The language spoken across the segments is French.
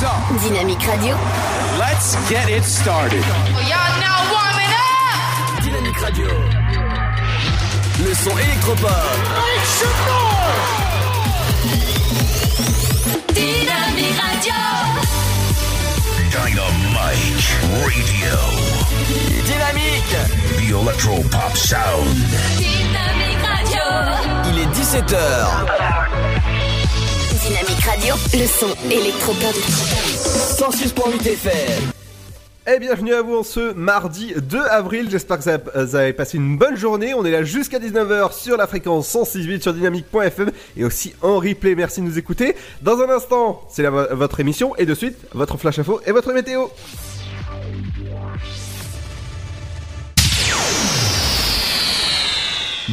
Dynamique Radio. let's get it started. Y'all now warming up. Dynamique Radio. Le son électropop. Dynamique Radio. Dynamite Radio. Dynamique. The Electro Pop Sound. Dynamique Radio. Il est 17h. Dynamique Radio. Le son électropop. 106.8 FM. Et bienvenue à vous en ce mardi 2 avril, j'espère que vous avez- passé une bonne journée, on est là jusqu'à 19h sur la fréquence 106.8 sur dynamique.fm et aussi en replay, merci de nous écouter. Dans un instant, c'est votre émission et de suite, votre flash info et votre météo.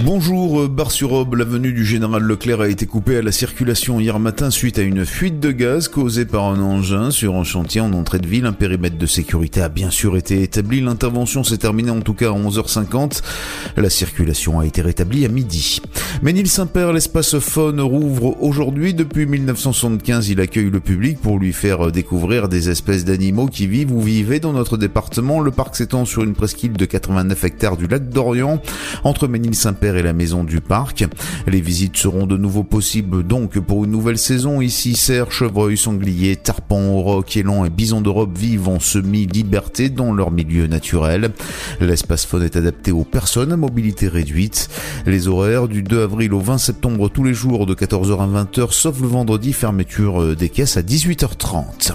Bonjour, euh, Bar-sur-Aube, l'avenue du Général Leclerc a été coupée à la circulation hier matin suite à une fuite de gaz causée par un engin sur un chantier en entrée de ville. Un périmètre de sécurité a bien sûr été établi. L'intervention s'est terminée en tout cas à 11h50. La circulation a été rétablie à midi. Ménil-Saint-Père, l'espace faune rouvre aujourd'hui. Depuis 1975, il accueille le public pour lui faire découvrir des espèces d'animaux qui vivent ou vivaient dans notre département. Le parc s'étend sur une presqu'île de 89 hectares du lac d'Orient, entre Ménil-Saint-Père et la maison du parc. Les visites seront de nouveau possibles donc pour une nouvelle saison. Ici, cerfs, chevreuils, sangliers, tarpans, aurochs, élans et bisons d'Europe vivent en semi-liberté dans leur milieu naturel. L'espace faune est adapté aux personnes à mobilité réduite. Les horaires du 2 avril au 20 septembre tous les jours de 14h à 20h, sauf le vendredi, fermeture euh, des caisses à 18h30.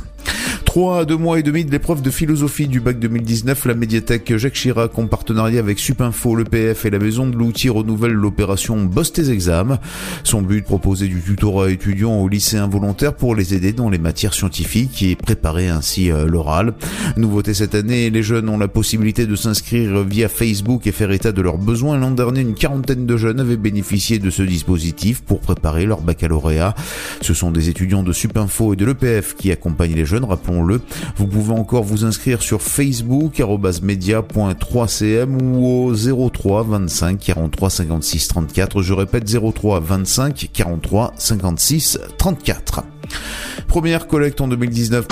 Trois à deux mois et demi de l'épreuve de philosophie du bac 2019, la médiathèque Jacques Chirac en partenariat avec Supinfo, le PF et la maison de l'outil renouvelle l'opération Bosse tes examens. Son but, proposer du tutorat étudiant aux lycéens volontaires pour les aider dans les matières scientifiques et préparer ainsi euh, l'oral. Nouveauté cette année, les jeunes ont la possibilité de s'inscrire via Facebook et faire état de leurs besoins. L'an dernier, une quarantaine de jeunes avaient bénéficié de ce dispositif pour préparer leur baccalauréat. Ce sont des étudiants de Supinfo et de l'EPF qui accompagnent les jeunes, rappelons-le. Vous pouvez encore vous inscrire sur Facebook, media.3cm ou au 03 25 43 56 34. Je répète 03 25 43 56 34. Première collecte en 2019.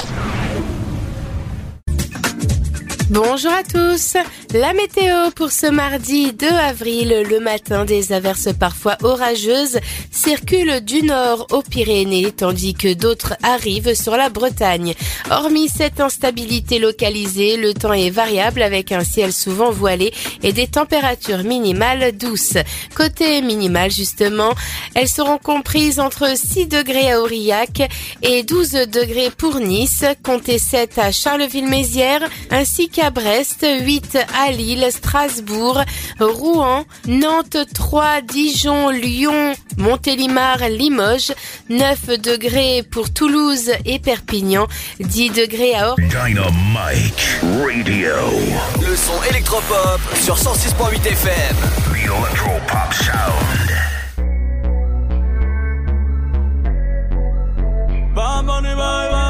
Bonjour à tous. La météo pour ce mardi 2 avril, le matin, des averses parfois orageuses circulent du nord aux Pyrénées, tandis que d'autres arrivent sur la Bretagne. Hormis cette instabilité localisée, le temps est variable avec un ciel souvent voilé et des températures minimales douces. Côté minimal, justement, elles seront comprises entre 6 degrés à Aurillac et 12 degrés pour Nice, comptez 7 à Charleville-Mézières, ainsi qu'à Brest, 8 à Lille, Strasbourg, Rouen, Nantes, 3, Dijon, Lyon, Montélimar, Limoges, 9 degrés pour Toulouse et Perpignan, 10 degrés à Or. Dynamite Radio. Le son électropop sur 106.8 FM. The Electro Pop Sound. Yeah.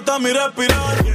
nota mi respirar.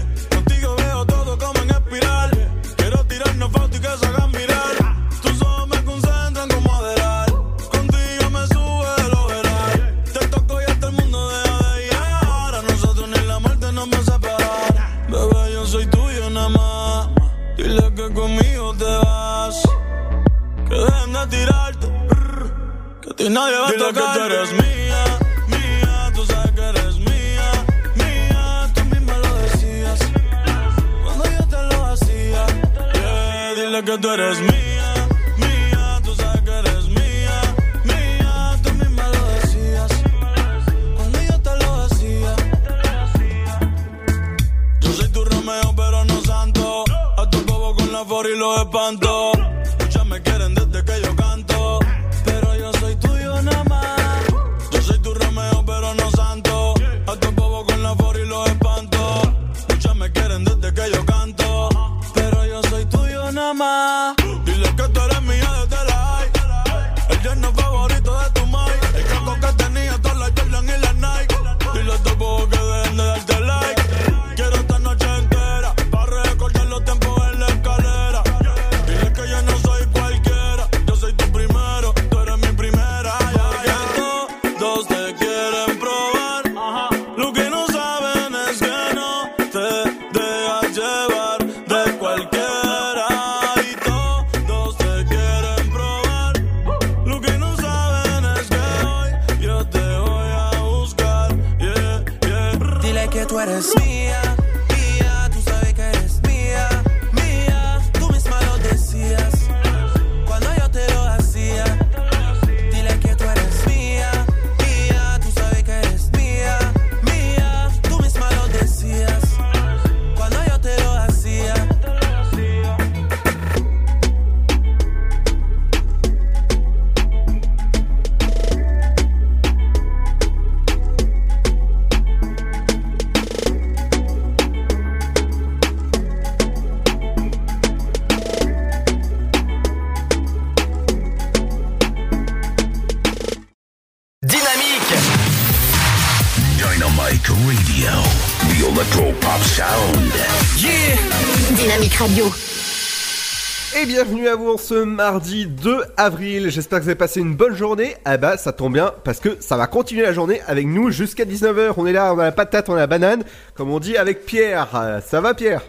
En ce mardi 2 avril. J'espère que vous avez passé une bonne journée. Ah bah ça tombe bien parce que ça va continuer la journée avec nous jusqu'à 19h. On est là, on a la patate, on a la banane, comme on dit avec Pierre. Euh, Ça va Pierre?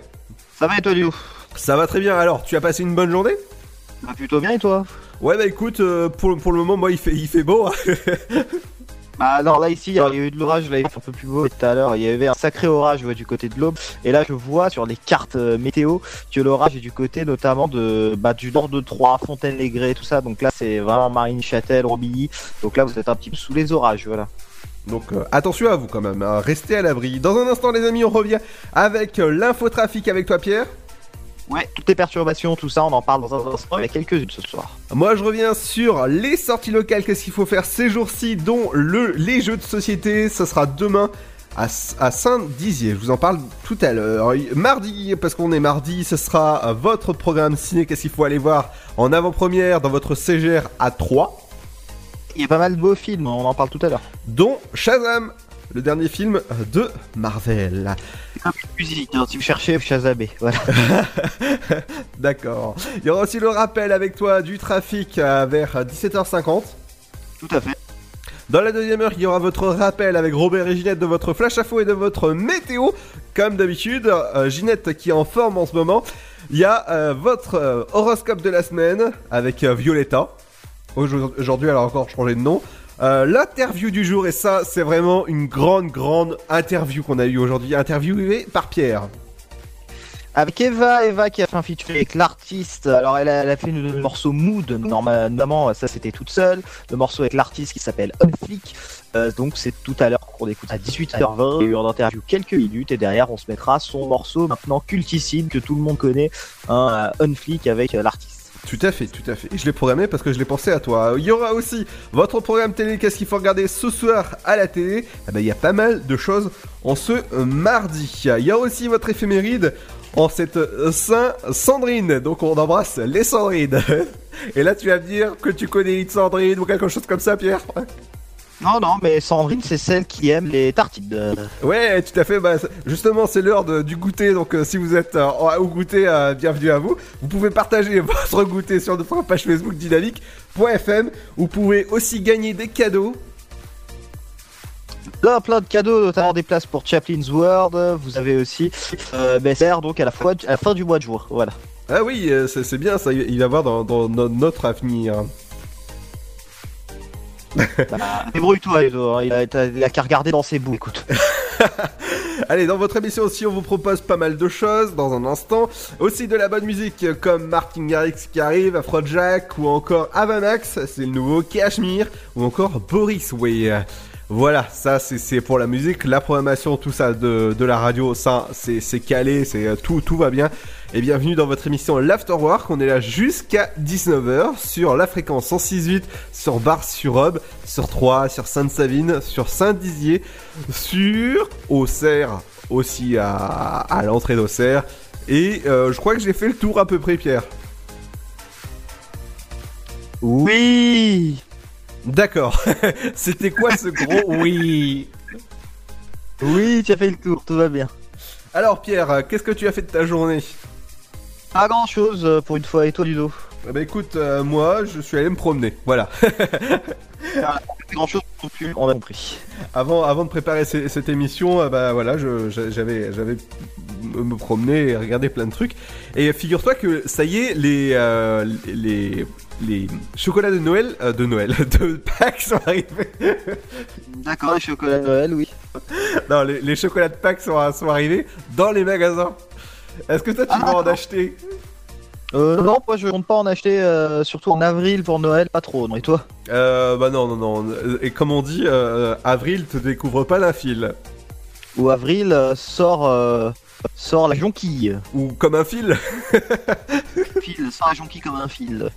Ça va et toi, Lio? Ça va très bien. Alors, tu as passé une bonne journée? Bah plutôt bien et toi? Ouais bah écoute, euh, pour, pour le moment moi il fait, il fait beau. Bah alors là ici, il y a eu de l'orage, là il fait un peu plus beau tout à l'heure, il y avait un sacré orage du côté de l'Aube, et là je vois sur les cartes euh, météo que l'orage est du côté notamment de bah, du nord de Troyes, Fontaine-les-Grès, tout ça, donc là c'est vraiment Marine-Châtel, Robilly, donc là vous êtes un petit peu sous les orages, voilà. Donc euh, attention à vous quand même, hein. restez à l'abri. Dans un instant les amis on revient avec euh, l'infotrafic avec toi Pierre. Ouais, toutes les perturbations, tout ça, on en parle dans un instant, il y a quelques-unes ce soir. Moi, je reviens sur les sorties locales. Qu'est-ce qu'il faut faire ces jours-ci, dont le, les jeux de société? Ça sera demain à, Saint-Dizier. Je vous en parle tout à l'heure. Mardi, parce qu'on est mardi, ce sera votre programme ciné. Qu'est-ce qu'il faut aller voir en avant-première dans votre CGR à 3, Il y a pas mal de beaux films, on en parle tout à l'heure. dont Shazam, le dernier film de Marvel. Un peu de musique, hein, si vous cherchez, voilà. D'accord. Il y aura aussi le rappel avec toi du trafic euh, vers 17h50. Tout à fait. Dans la deuxième heure, il y aura votre rappel avec Robert et Ginette de votre flash info et de votre météo. Comme d'habitude, euh, Ginette qui est en forme en ce moment. Il y a euh, votre euh, horoscope de la semaine avec euh, Violetta. Aujourd- Aujourd'hui, elle a encore changé de nom. Euh, L'interview du jour, et ça, c'est vraiment une grande, grande interview qu'on a eue aujourd'hui. Interviewée par Pierre. Avec Eva, Eva qui a fait un featuring avec l'artiste. Alors elle a, fait le morceau Mood, norma- normalement ça c'était toute seule. Le morceau avec l'artiste qui s'appelle Unflick. Euh, donc c'est tout à l'heure qu'on écoute à 18h20. Il y a eu interview quelques minutes et derrière on se mettra son morceau maintenant cultissime que tout le monde connaît, hein, Unflick avec euh, l'artiste. Tout à fait, tout à fait. Et je l'ai programmé parce que je l'ai pensé à toi. Il y aura aussi votre programme télé. Qu'est-ce qu'il faut regarder ce soir à la télé? Eh ben, il y a pas mal de choses en ce mardi. Il y a aussi votre éphéméride en cette euh, Saint Sandrine. Donc on embrasse les Sandrines. Et là, tu vas me dire que tu connais une Sandrine ou quelque chose comme ça, Pierre? Non, non, mais Sandrine c'est celle qui aime les tartines. Ouais, tout à fait. Bah, justement, c'est l'heure du goûter. Donc, euh, si vous êtes euh, en- au goûter, euh, bienvenue à vous. Vous pouvez partager votre goûter sur notre page Facebook dynamique.fm. Vous pouvez aussi gagner des cadeaux. Plein, plein de cadeaux, notamment des places pour Chaplin's World. Vous avez aussi BSR, donc à la, fois, à la fin du mois de juin. Voilà. Ah oui, c'est bien ça. Il va voir dans, dans no- notre avenir. Bah, Débrouille-toi, Edo, hein, il a, il a qu'à regarder dans ses bouts, écoute. Allez, dans votre émission aussi, on vous propose pas mal de choses dans un instant. Aussi de la bonne musique comme Martin Garrix qui arrive, Afrojack ou encore Avanax, c'est le nouveau Cashmere ou encore Boris Way. Voilà, ça c'est c'est pour la musique, la programmation, tout ça de, de la radio, ça c'est c'est calé, c'est euh, tout tout va bien. Et bienvenue dans votre émission L'Afterwork, on est là jusqu'à 19h sur la fréquence 106.8, sur Bar-sur-Aube, sur Troyes, sur Sainte-Savine, sur Saint-Dizier, sur Auxerre, aussi à, à l'entrée d'Auxerre. Et euh, je crois que j'ai fait le tour à peu près, Pierre. Oui D'accord. C'était quoi ce gros oui Oui, tu as fait le tour, tout va bien. Alors Pierre, qu'est-ce que tu as fait de ta journée? Pas grand chose pour une fois, et toi Ludo ben écoute, euh, moi je suis allé me promener, voilà. Pas grand chose non plus, on a compris. avant, avant de préparer ce- cette émission, euh, bah voilà, j'avais, me me promener et regarder plein de trucs. Et figure-toi que ça y est, les, euh, les, les chocolats de Noël, euh, de Noël, de Pâques sont arrivés. D'accord, les chocolats de Noël, oui. non, les, les chocolats de Pâques sont, sont arrivés dans les magasins. Est-ce que toi tu Ah, vas en acheter Euh, non, moi je compte pas en acheter, euh, surtout en avril pour Noël, pas trop, non, et toi? Euh, Bah non, non, non. Et comme on dit, euh, avril te découvre pas la file. Ou avril euh, sort, euh, sort la jonquille. Ou comme un fil. Fil, sort la jonquille comme un fil.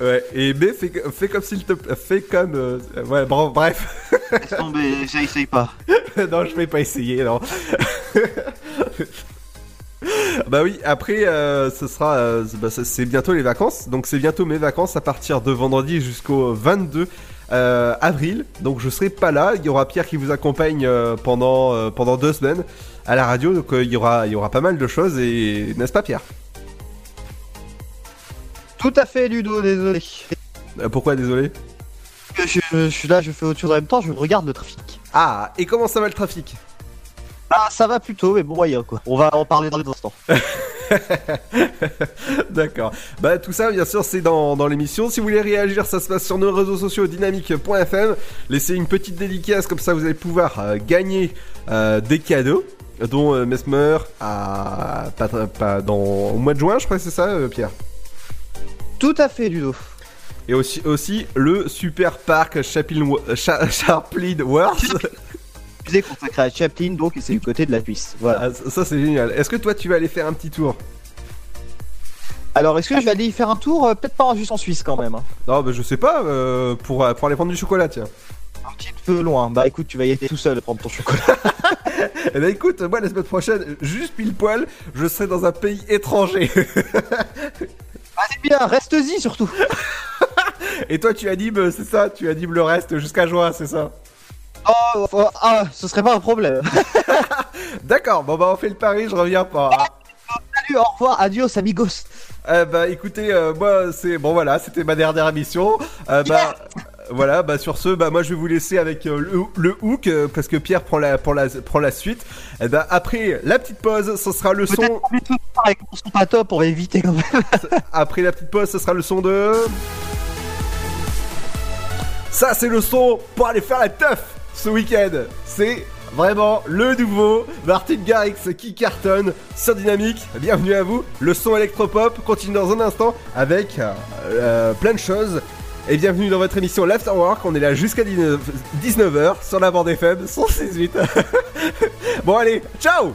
Ouais, et B, fais, fais comme s'il te plaît. Fais comme. euh, ouais, bon, bref. Laisse tomber, j'essaye pas. non, je vais pas essayer, non. bah oui, après, euh, ce sera. euh, bah, c'est bientôt les vacances. Donc, c'est bientôt mes vacances à partir de vendredi jusqu'au 22 euh, avril. Donc, je serai pas là. Il y aura Pierre qui vous accompagne pendant, pendant deux semaines à la radio. Donc, il, y aura, il y aura pas mal de choses. Et n'est-ce pas, Pierre? Tout à fait, Ludo, désolé. Pourquoi, désolé? Je, je suis là, je fais autre chose en même temps, je regarde le trafic. Ah, et comment ça va le trafic? Ah, ça va plutôt, mais bon, moyen quoi. On va en parler dans les instants. D'accord. Bah tout ça bien sûr c'est dans, dans l'émission. Si vous voulez réagir, ça se passe sur nos réseaux sociaux dynamique.fm. Laissez une petite dédicace comme ça vous allez pouvoir euh, gagner euh, des cadeaux dont euh, Mesmer a pas, pas dans au mois de juin, je crois c'est ça euh, Pierre? Tout à fait, Ludo. Et aussi aussi le super parc Chaplin Cha- Chaplin World. Musée consacré à Chaplin, donc c'est du côté de la Suisse. Voilà. Ah, ça ça, c'est génial. Est-ce que toi tu vas aller faire un petit tour Alors, est-ce que je vais aller y faire un tour Euh, Peut-être pas juste en Suisse quand même. Hein. Non, bah je sais pas euh, pour euh, pour aller prendre du chocolat tiens. Un petit peu loin. Bah écoute, tu vas y aller tout seul prendre ton chocolat. Eh ben écoute, moi la semaine prochaine, juste pile poil, je serai dans un pays étranger. Vas-y bien, reste-y surtout. Et toi tu animes, c'est ça? Tu animes le reste jusqu'à juin, c'est ça? Oh, oh, ah, ce serait pas un problème. D'accord, bon bah on fait le pari, je reviens pas. hein. Salut, au revoir, adios amigos. Eh bah écoutez, euh, moi c'est bon voilà, c'était ma dernière émission. Euh, bah voilà, bah sur ce, bah moi je vais vous laisser avec euh, le, le hook euh, parce que Pierre prend la prend la prend la suite. Et bah après la petite pause, ce sera le son. Qu'on ça avec mon son pas top, va éviter quand même. Après la petite pause, ce sera le son de. Ça, c'est le son pour aller faire la teuf ce week-end. C'est vraiment le nouveau Martin Garrix qui cartonne sur Dynamique. Bienvenue à vous. Le son électropop continue dans un instant avec euh, euh, plein de choses. Et bienvenue dans votre émission L'Afterwork. On est là jusqu'à 19h sur la bande FM 168. bon, allez, ciao!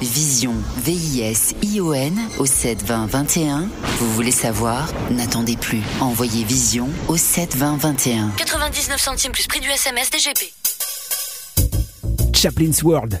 Vision, V-I-S-I-O-N au 7 20 21. Vous voulez savoir? N'attendez plus. Envoyez Vision au 7 20 21. 99 centimes plus prix du SMS DGP. Chaplin's World.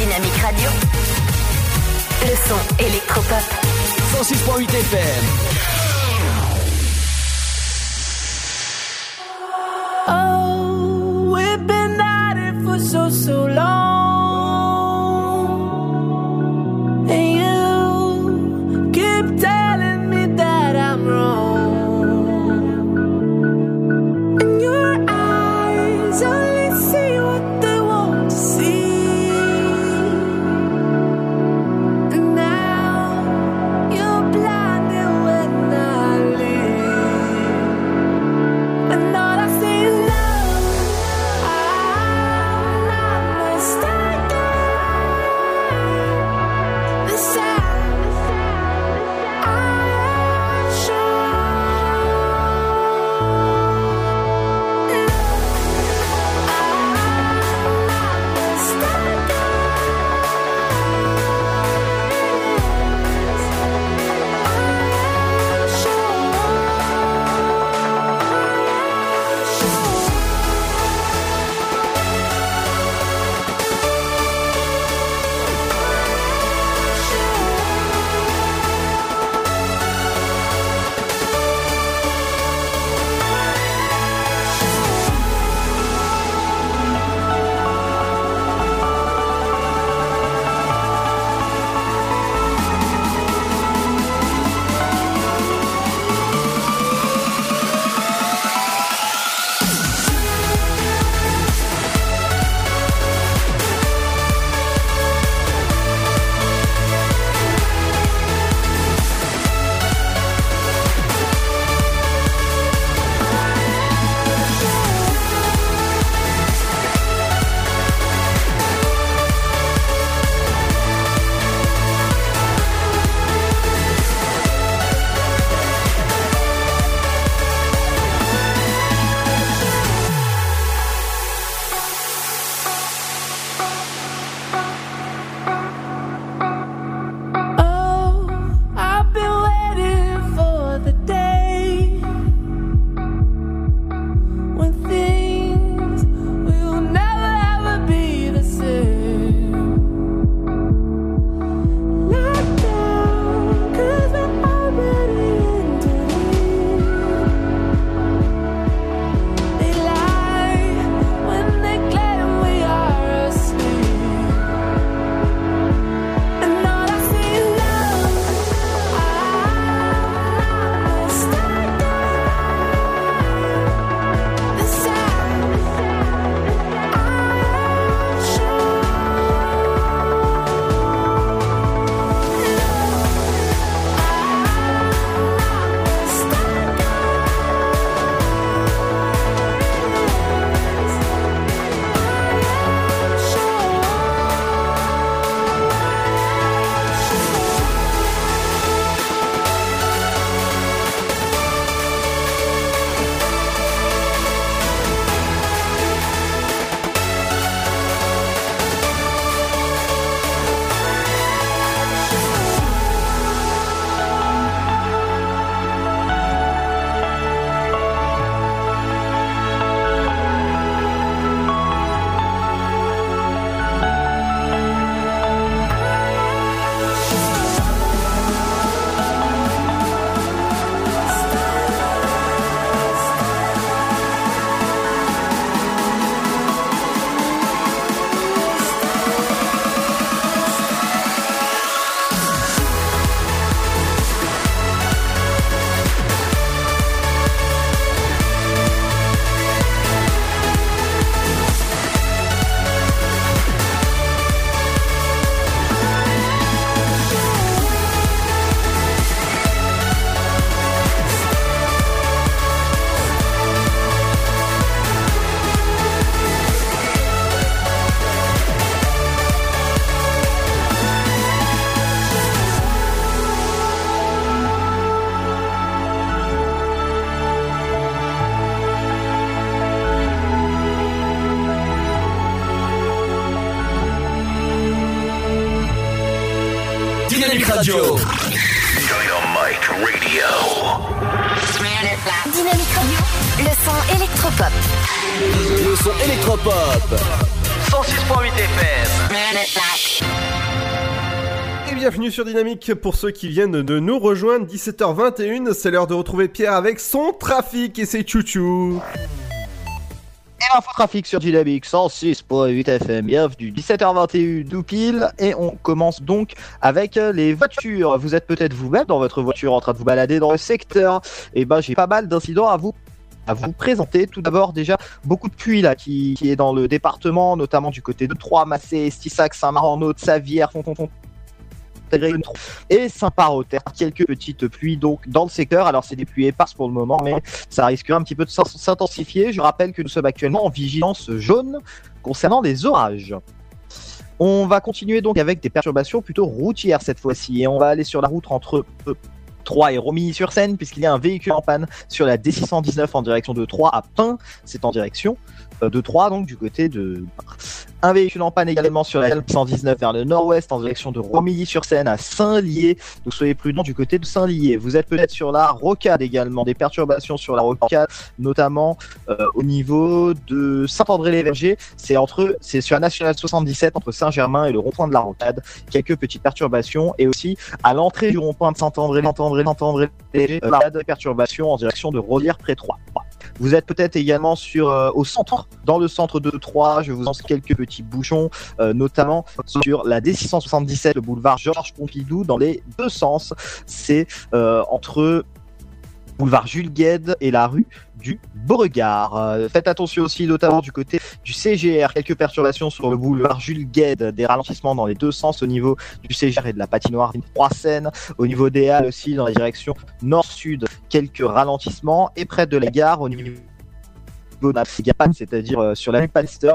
Dynamique Radio. Le son électropop. 106.8 FM. Oh, we've been at it for so, so long. Pour ceux qui viennent de nous rejoindre. 17h21, c'est l'heure de retrouver Pierre avec son trafic et ses chouchous. Et l'info trafic sur Dynamique 106.8 FM. Bienvenue, 17h21 tout pile. Et on commence donc avec euh, les voitures. Vous êtes peut-être vous-même dans votre voiture en train de vous balader dans le secteur. Et ben, j'ai pas mal d'incidents à vous à vous présenter. Tout d'abord, déjà, beaucoup de pluie là qui, est dans le département, notamment du côté de Troyes, Massé, Stissac, Saint-Marc-en-Haute, Savière, Fontonton. Et Saint-Par-au-Terre, quelques petites pluies donc dans le secteur. Alors c'est des pluies éparses pour le moment, mais ça risquera un petit peu de s'in- s'intensifier. Je rappelle que nous sommes actuellement en vigilance jaune concernant les orages. On va continuer donc avec des perturbations plutôt routières cette fois-ci et on va aller sur la route entre euh, Troyes et Romilly-sur-Seine puisqu'il y a un véhicule en panne sur la D619 en direction de Troyes à Pin. C'est en direction euh, de Troyes donc du côté de un véhicule en panne également sur la L119 vers le nord-ouest en direction de Romilly-sur-Seine à Saint-Lié. Donc soyez prudents du côté de Saint-Lié. Vous êtes peut-être sur la rocade également, des perturbations sur la rocade, notamment euh, au niveau de Saint-André-les-Vergers. C'est entre, c'est sur la nationale 77 entre Saint-Germain et le rond-point de la rocade. Quelques petites perturbations et aussi à l'entrée du rond-point de Saint-André, Saint-André, Saint-André, euh, la perturbation en direction de Rosière près Troyes. Vous êtes peut-être également sur euh, au centre, dans le centre de Troyes. Je vous en quelques petits bouchons, euh, notamment sur la D677, le boulevard Georges Pompidou, dans les deux sens. C'est euh, entre boulevard Jules Gued et la rue du Beauregard. Faites attention aussi, notamment du côté du CGR, quelques perturbations sur le boulevard Jules Gued, des ralentissements dans les deux sens au niveau du CGR et de la patinoire. Seine, au niveau des Halles aussi dans la direction nord-sud, quelques ralentissements, et près de la gare au niveau c'est-à-dire euh, sur la rue Pallister,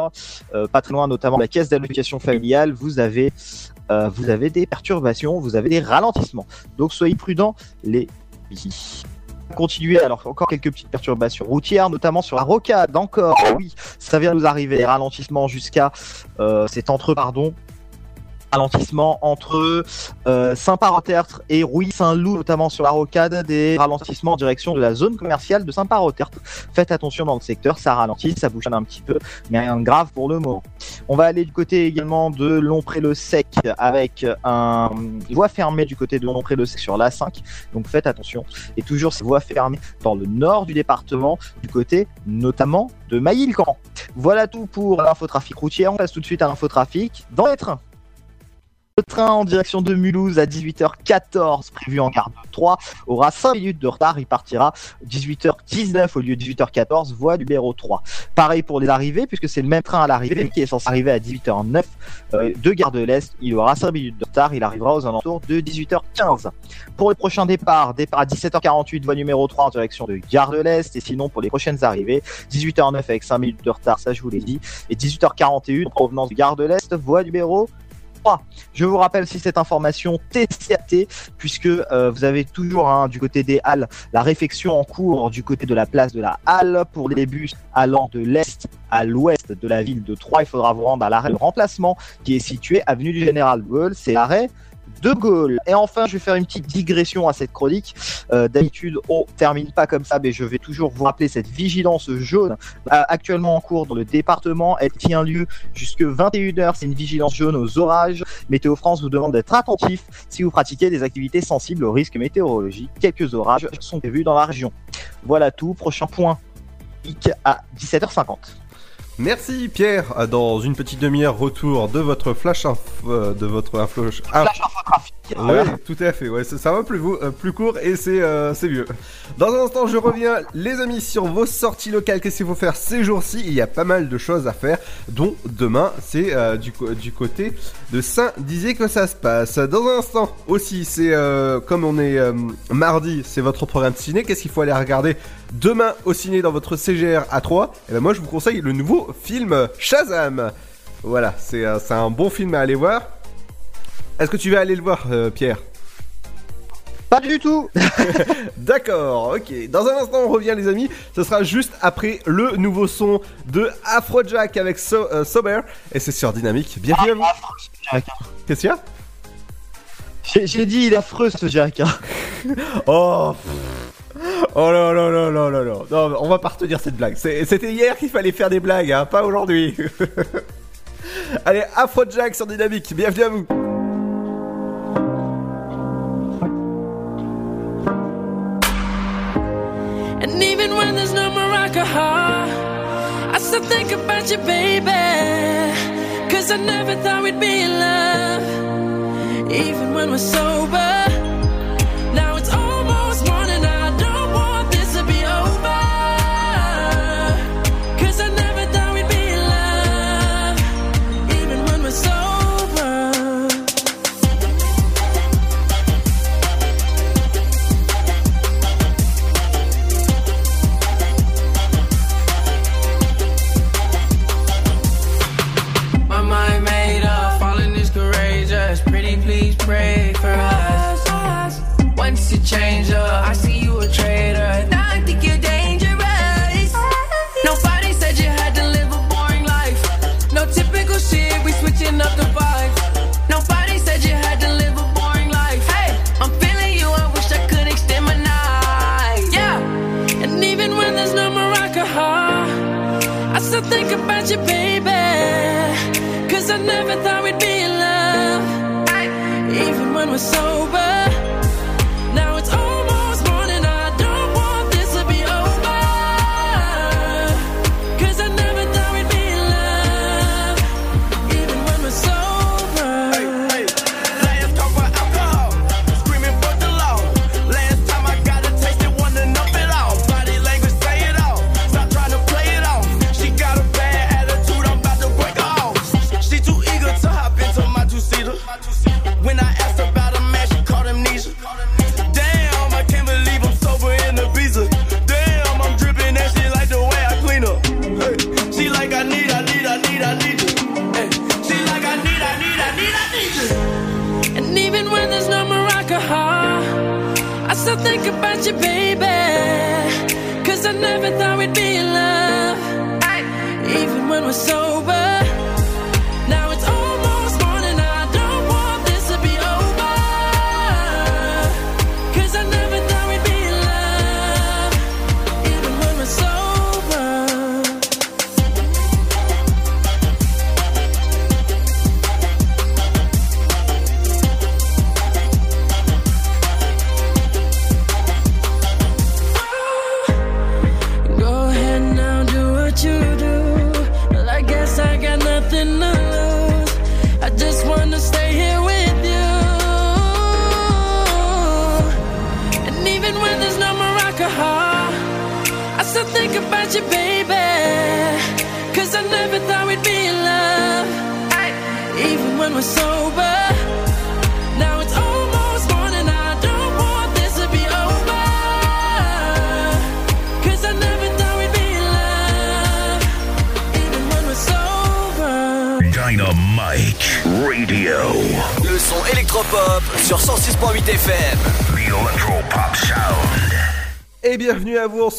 euh, pas très loin notamment de la caisse d'allocation familiale, vous avez, euh, vous avez des perturbations, vous avez des ralentissements. Donc soyez prudents, les continuer alors encore quelques petites perturbations routières notamment sur la rocade encore oui ça vient nous arriver les ralentissements jusqu'à euh, c'est entre pardon ralentissement entre euh, Saint-Par-au-Tertre et Rouy-Saint-Loup, notamment sur la rocade, des ralentissements en direction de la zone commerciale de Saint-Par-au-Tertre. Faites attention dans le secteur, ça ralentit, ça bouchonne un petit peu, mais rien de grave pour le moment. On va aller du côté également de Lompré-le-Sec avec un une voie fermée du côté de Lompré-le-Sec sur l'A5, donc faites attention. Et toujours ces voies fermées dans le nord du département, du côté notamment de Mailly-le-Camp. Voilà tout pour l'infotrafic routier. On passe tout de suite à l'infotrafic dans les trains. Le train en direction de Mulhouse à 18h14, prévu en gare de 3, aura 5 minutes de retard. Il partira 18h19 au lieu de 18h14, voie numéro 3. Pareil pour les arrivées, puisque c'est le même train à l'arrivée qui est censé arriver à 18h09 euh, de gare de l'Est. Il aura 5 minutes de retard. Il arrivera aux alentours de 18h15. Pour le prochain départ, départ à 17h48, voie numéro 3 en direction de gare de l'Est. Et sinon, pour les prochaines arrivées, 18h09 avec 5 minutes de retard, ça je vous l'ai dit. Et 18h41 en provenance de gare de l'Est, voie numéro 3. Je vous rappelle si cette information TCAT, puisque euh, vous avez toujours hein, du côté des Halles la réfection en cours du côté de la place de la Halle pour les bus allant de l'est à l'ouest de la ville de Troyes. Il faudra vous rendre à l'arrêt de remplacement qui est situé avenue du Général Gaulle. C'est l'arrêt de Gaulle. Et enfin, je vais faire une petite digression à cette chronique. Euh, D'habitude, on termine pas comme ça, mais je vais toujours vous rappeler cette vigilance jaune euh, actuellement en cours dans le département. Elle tient lieu jusque 21h. C'est une vigilance jaune aux orages. Météo France vous demande d'être attentif si vous pratiquez des activités sensibles aux risques météorologiques. Quelques orages sont prévus dans la région. Voilà tout. Prochain point à 17h50. Merci Pierre. Dans une petite demi-heure, retour de votre flash inf- euh, de votre info. Flash infotrafic. Ouais, tout à fait. Ouais, ça, ça va plus, vous- euh, plus court et c'est euh, mieux. Dans un instant, je reviens, les amis, sur vos sorties locales. Qu'est-ce qu'il faut faire ces jours-ci? Il y a pas mal de choses à faire, dont demain, c'est euh, du, côté de Saint-Dizier que ça se passe. Dans un instant aussi, c'est euh, comme on est mardi, c'est votre programme ciné. Qu'est-ce qu'il faut aller regarder demain au ciné dans votre CGR à 3 Et ben moi, je vous conseille le nouveau film Shazam. Voilà, c'est un bon film à aller voir. Est-ce que tu vas aller le voir, euh, Pierre? Pas du tout D'accord, ok. Dans un instant, on revient, les amis. Ce sera juste après le nouveau son de Afrojack avec so euh, Sober. Et c'est sur Dynamique. Bienvenue à vous. Qu'est-ce qu'il y a? J'ai j'ai dit, il est affreux ce Jack. hein. Oh Oh là là là là là là Non, on va pas retenir cette blague. C'était hier qu'il fallait faire des blagues, hein, pas aujourd'hui. Allez, Afrojack sur Dynamique, bienvenue à vous. And even when there's no Morocco, I still think about you, baby. Cause I never thought we'd be in love. Even when we're sober.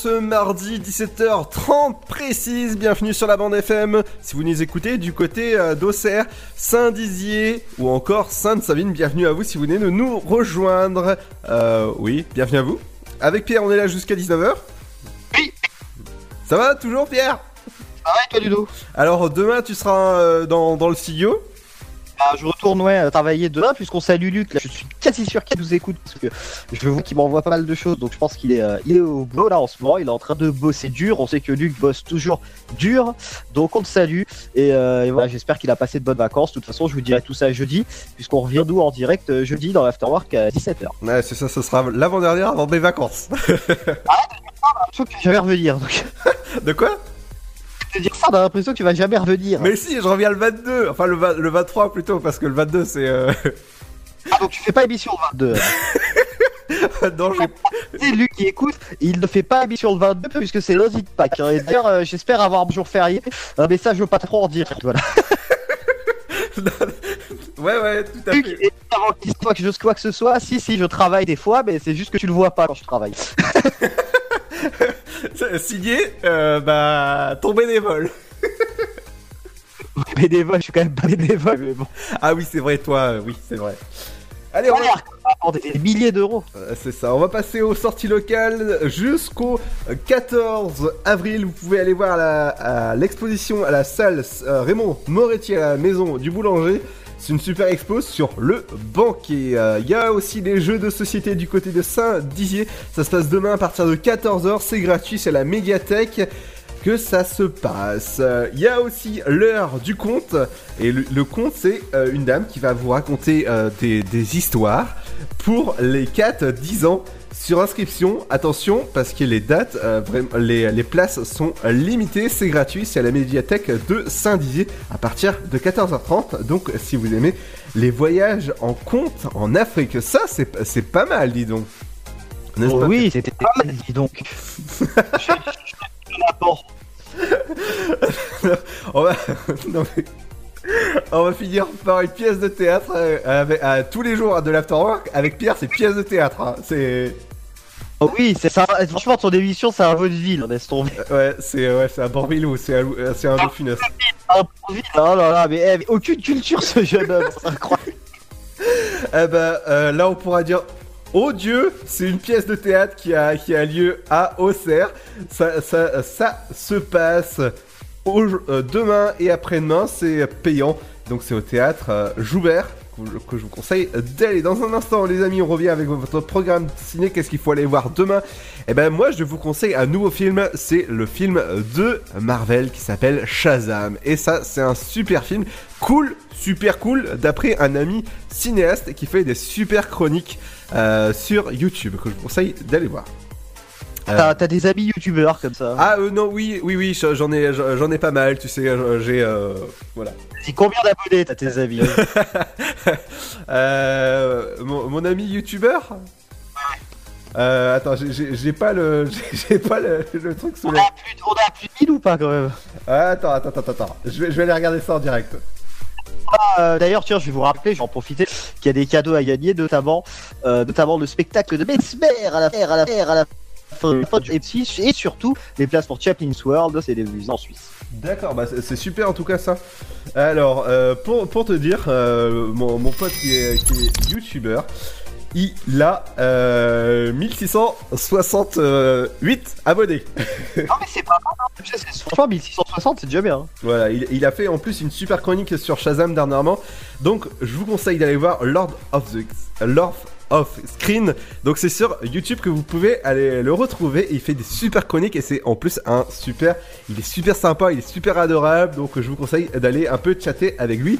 Ce mardi 17h30 précise. Bienvenue sur la bande FM. Si vous nous écoutez du côté euh, d'Auxerre, Saint-Dizier ou encore Sainte-Savine, bienvenue à vous si vous venez de nous rejoindre. Euh, oui, bienvenue à vous. Avec Pierre, on est là jusqu'à 19h. Oui. Ça va toujours Pierre? Ah ouais, toi Ludo? Alors demain tu seras euh, dans, dans le studio. Ah, je retourne ouais, à travailler demain puisqu'on salue Luc. Là, je suis quasi sûr qu'il nous écoute parce que je vois qu'il m'envoie pas mal de choses. Donc je pense qu'il est, euh, il est au boulot là en ce moment. Il est en train de bosser dur. On sait que Luc bosse toujours dur. Donc on le salue. Et, euh, et voilà, j'espère qu'il a passé de bonnes vacances. De toute façon, je vous dirai tout ça jeudi puisqu'on revient d'où en direct euh, jeudi dans l'afterwork à 17h. Ouais, c'est ça, ce sera l'avant-dernière avant mes vacances. Je que tu vas jamais revenir. Donc... De quoi? Te dire ça, on a l'impression que tu vas jamais revenir. Mais si, je reviens le 22. Enfin, le, 20 le 23 plutôt, parce que le 22 c'est. Euh... Ah, donc tu fais pas émission le 22. non, j'ai. C'est Luc qui écoute, il ne fait pas émission le 22 puisque c'est lundi de Pâques. hein. Et d'ailleurs, euh, j'espère avoir un jour férié. Un message au patron en direct, voilà. ouais, ouais, tout à Luc, fait. et avant qu'il que je quoi que ce soit, si, si, je travaille des fois, mais c'est juste que tu le vois pas quand je travaille. Signé, euh, bah, ton bénévole. bénévole, je suis quand même pas bénévole, mais bon. Ah oui, c'est vrai, toi, euh, oui, c'est vrai. Allez, on va... des milliers d'euros. Euh, C'est ça, on va passer aux sorties locales jusqu'au 14 avril. Vous pouvez aller voir à l'exposition à la salle euh, Raymond Moretti à la maison du boulanger. C'est une super expo sur le banquet. Euh, Il y a aussi les jeux de société du côté de Saint-Dizier. Ça se passe demain à partir de 14h. C'est gratuit, c'est à la médiathèque que ça se passe. Il y a aussi l'heure du conte. Et le, le conte, c'est euh, une dame qui va vous raconter euh, des, des histoires pour les 4-10 ans. Sur inscription, attention, parce que les dates, euh, les, les places sont limitées, c'est gratuit, c'est à la médiathèque de Saint-Dizier à partir de 14h30. Donc, si vous aimez les voyages en conte en Afrique, ça c'est pas mal, dis donc. Oh pas oui, c'était pas mal, dis donc. on va... non, mais- On va finir par une pièce de théâtre euh, avec- à tous les jours de l'afterwork. Avec Pierre, c'est pièce de théâtre. hein. C'est. Oh oui, c'est ça. Franchement, ton émission, c'est un jeu de ville, laisse tomber. Ouais, c'est ouais, c'est un Borbilou, c'est un, euh, c'est un Dauphinus. Un ville, oh là là, mais, eh, mais aucune culture, ce jeune homme, c'est incroyable. Eh ben, euh, là, on pourra dire. Oh Dieu, c'est une pièce de théâtre qui a, lieu à Auxerre. Ça, se passe euh, demain et après-demain. C'est payant. Donc c'est au théâtre euh, Joubert que, je vous conseille d'aller. Dans un instant, les amis, on revient avec votre programme ciné. Qu'est-ce qu'il faut aller voir demain? Eh ben moi, je vous conseille un nouveau film. C'est le film de Marvel qui s'appelle Shazam. Et ça, c'est un super film. Cool, super cool, d'après un ami cinéaste qui fait des super chroniques euh, sur YouTube que je vous conseille d'aller voir. Euh, T'as des amis youtubeurs comme ça. ah euh, non oui oui oui j'en ai j'en ai pas mal tu sais j'ai euh, voilà. Dis combien d'abonnés t'as tes amis Euh, mon, mon ami youtubeur euh, attends j'ai- pas le j'ai pas le, le truc sous on les a, plus, on a plus de 1000 ou pas quand même? Ah, attends attends attends attends. Je vais je vais aller regarder ça en direct. Ah, euh, D'ailleurs, tiens, je vais vous rappeler, je vais en profiter, qu'il y a des cadeaux à gagner, notamment, euh, notamment le spectacle de Mesmer à la à la à la et, puis- et surtout les places pour Chaplin's World, c'est des musées en Suisse. D'accord, bah c'est super en tout cas ça. Alors, euh, pour, pour te dire, euh, mon, mon pote qui est, qui est youtubeur, il a euh, 1668 abonnés. non mais c'est pas mal, hein. C'est- c'est- franchement 1660 c'est déjà bien. hein. Voilà, il, il a fait en plus une super chronique sur Shazam dernièrement. Donc, je vous conseille d'aller voir Lord of the Lord of Screen. Donc, c'est sur YouTube que vous pouvez aller le retrouver. Il fait des super chroniques et c'est en plus un super. Il est super sympa, il est super adorable. Donc, je vous conseille d'aller un peu chatter avec lui.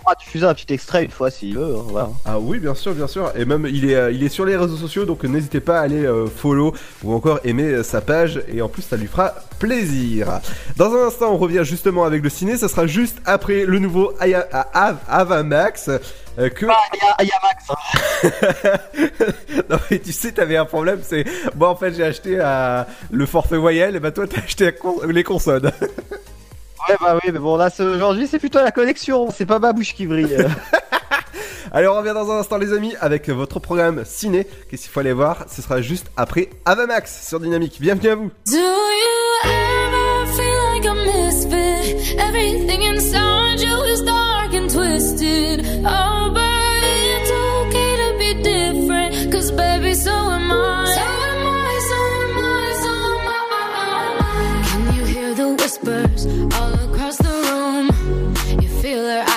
Pourra diffuser un petit extrait une fois s'il veut. hein, voilà. Ah oui, bien sûr, bien sûr. Et même, il est, euh, il est sur les réseaux sociaux, donc n'hésitez pas à aller euh, follow ou encore aimer euh, sa page. Et en plus, ça lui fera plaisir. Dans un instant, on revient justement avec le ciné. Ça sera juste après le nouveau Aya- A- Av- Avamax. euh, que... Ah, y a, y a Max. non mais tu sais, t'avais un problème, c'est... Moi en fait j'ai acheté euh, le forfait voyelle, et bah toi t'as acheté les consonnes. Ouais bah oui, mais bon là c'est- aujourd'hui c'est plutôt la connexion, c'est pas ma bouche qui brille. Allez, on revient dans un instant les amis avec votre programme ciné. Qu'est-ce qu'il faut aller voir Ce sera juste après Avamax sur Dynamique. Bienvenue à vous Do you ever feel like a misfit? Everything inside you is dark and twisted. Oh, but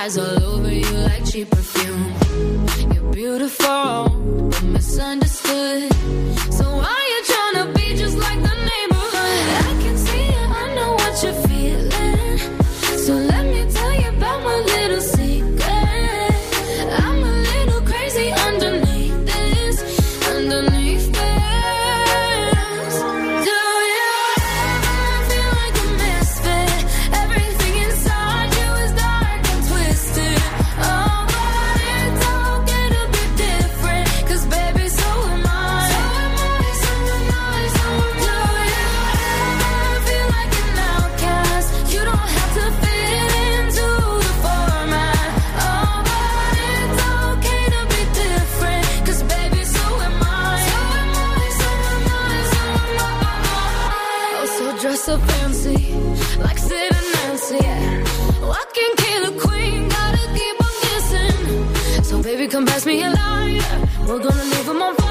eyes all over you like cheap perfume. You're beautiful, come pass me a lighter. We're gonna leave 'em on fire.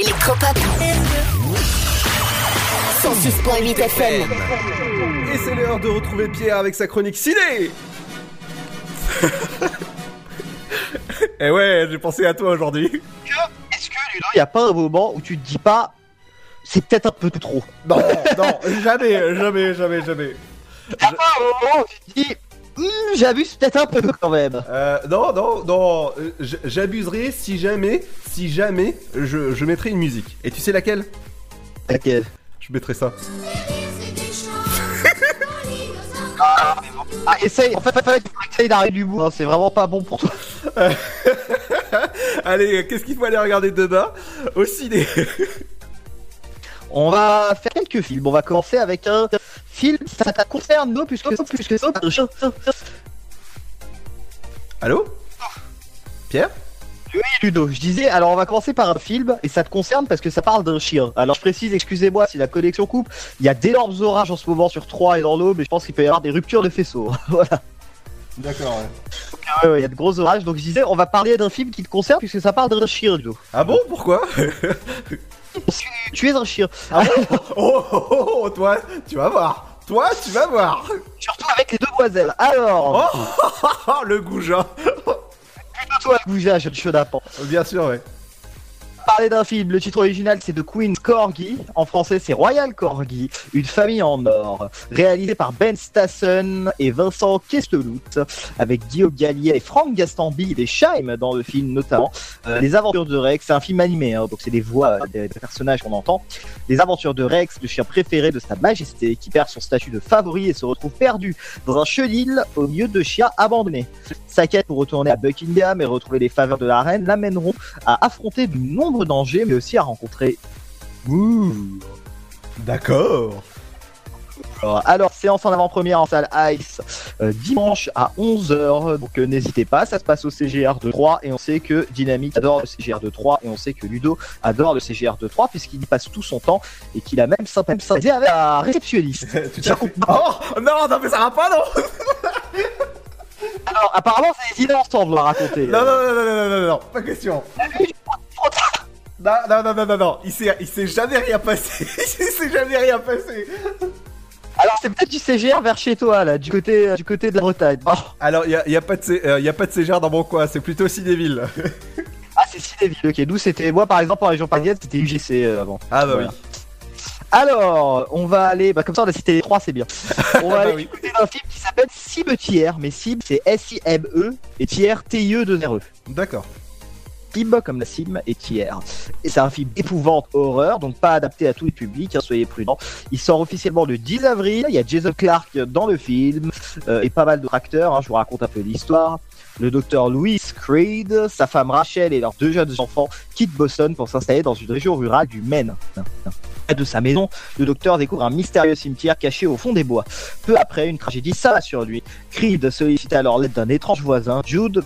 Électropop. 106.8 FM. Et c'est l'heure de retrouver Pierre avec sa chronique ciné Eh ouais, j'ai pensé à toi aujourd'hui. Est-ce que Ludo, il n'y a pas un moment où tu te dis pas c'est peut-être un peu trop? Non, non, jamais, jamais, jamais, jamais. T'as pas un moment où tu te dis Hmm, j'abuse peut-être un peu quand même. Euh, non, non, non, euh, j'abuserai si jamais, si jamais, je, je mettrai une musique. Et tu sais laquelle? Laquelle? Je mettrai ça. Ah, essaye, en fait, il fallait que d'arrêter l'humour, hein, c'est vraiment pas bon pour toi. Allez, qu'est-ce qu'il faut aller regarder demain? Au ciné. On va faire quelques films. On va commencer avec un ça te concerne, non, puisque puisque ça. Allô? Pierre? Oui, Ludo, je disais, alors on va commencer par un film, et ça te concerne parce que ça parle d'un chien. Alors je précise, excusez-moi si la connexion coupe, il y a d'énormes orages en ce moment sur Troyes et dans l'Aube, mais je pense qu'il peut y avoir des ruptures de faisceaux. voilà. D'accord, Ouais, ouais, il y a de gros orages, donc je disais, on va parler d'un film qui te concerne puisque ça parle d'un chien, Ludo. Ah bon? Pourquoi? Tu es un chien. oh, oh, oh, oh, toi, tu vas voir. Toi, tu vas voir. Surtout avec les demoiselles. Alors, Oh, le goujat. plutôt toi, Gouja, jeune chenapan. Bien sûr, ouais. Parler d'un film, le titre original c'est The Queen's Corgi, en français c'est Royal Corgi, une famille en or, réalisé par Ben Stassen et Vincent Kestelout, avec Guillaume Gallier et Franck Gastambi et Scheim dans le film notamment. Euh, les aventures de Rex, c'est un film animé, hein, donc c'est des voix euh, des, des personnages qu'on entend. Les aventures de Rex, le chien préféré de sa majesté, qui perd son statut de favori et se retrouve perdu dans un chenil au milieu de chiens abandonnés. Sa quête pour retourner à Buckingham et retrouver les faveurs de la reine l'amèneront à affronter de nombreux dangers, mais aussi à rencontrer. Ouh. D'accord. Alors, séance en avant-première en salle Ice euh, dimanche à 11h. Donc euh, n'hésitez pas, ça se passe au CGR de 3 et on sait que Dynamique adore le CGR de 3 et on sait que Ludo adore le CGR de 3 puisqu'il y passe tout son temps et qu'il a même sympathisé avec la réceptionniste. Tout. Oh non, non, mais ça va pas, non Alors apparemment c'est des idées ensemble à raconter. Non, non, non, non, non, non, non, non, pas question. Non, non, non, non, non, non, il s'est, il s'est jamais rien passé. il s'est jamais rien passé. Alors c'est peut-être du CGR vers chez toi là, du côté, euh, du côté de la Bretagne. Oh. Alors, il y a, y a pas de, C- euh, y a pas de CGR dans mon coin, c'est plutôt Cinéville. Ah c'est Cinéville, ok. Nous c'était, moi par exemple en région parisienne c'était UGC euh, avant. Ah bah Voilà. Alors, on va aller, bah comme ça on a cité les trois, c'est bien. On va Bah aller oui. écouter un film qui s'appelle Cimetière, mais Cime c'est S-I-M-E et Tiers T-I-E-2-R-E. D'accord. Cime comme la cime et Tiers. Et c'est un film épouvante horreur, donc pas adapté à tous les publics, hein, soyez prudents. Il sort officiellement le 10 avril, il y a Jason Clark dans le film euh, et pas mal d'autres acteurs, hein, je vous raconte un peu l'histoire. Le docteur Louis Creed, sa femme Rachel et leurs deux jeunes enfants quittent Boston pour s'installer dans une région rurale du Maine. De sa maison, le docteur découvre un mystérieux cimetière caché au fond des bois. Peu après, une tragédie s'abat sur lui. Creed sollicite alors l'aide d'un étrange voisin, Jude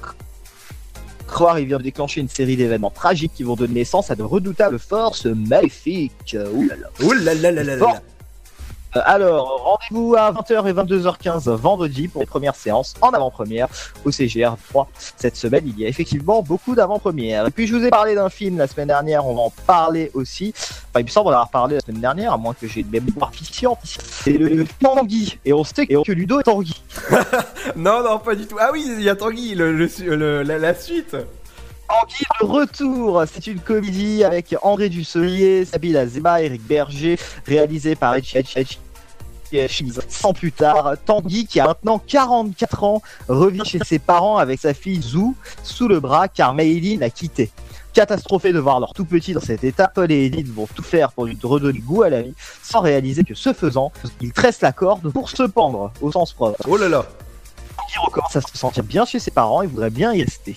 croire il vient de déclencher une série d'événements tragiques qui vont donner naissance à de redoutables forces maléfiques. Ouh là là. Ouh là là là là là là. Alors, rendez-vous à 20h et 22h15 vendredi pour les premières séances en avant-première au CGR 3. Cette semaine, il y a effectivement beaucoup d'avant-premières. Et puis, je vous ai parlé d'un film la semaine dernière, on va en parler aussi. Enfin, il me semble en avoir parlé la semaine dernière, à moins que j'ai une mémoire efficiente. C'est le, le Tanguy. Et on sait que Ludo est Tanguy. Non, non, pas du tout. Ah oui, il y a Tanguy, le, le, le- la, la suite. Tanguy de retour, c'est une comédie avec André Dusselier, Sabine Azema, Eric Berger, réalisée par Echi Sans plus tard, Tanguy, qui a maintenant 44 ans, revient chez ses parents avec sa fille Zou sous le bras car Maïli l'a quitté. Catastrophés de voir leur tout petit dans cet état, Paul et Edith vont tout faire pour lui redonner goût à la vie, sans réaliser que ce faisant, ils tressent la corde pour se pendre, au sens propre. Oh là là. Tanguy recommence à se sentir bien chez ses parents et voudrait bien y rester.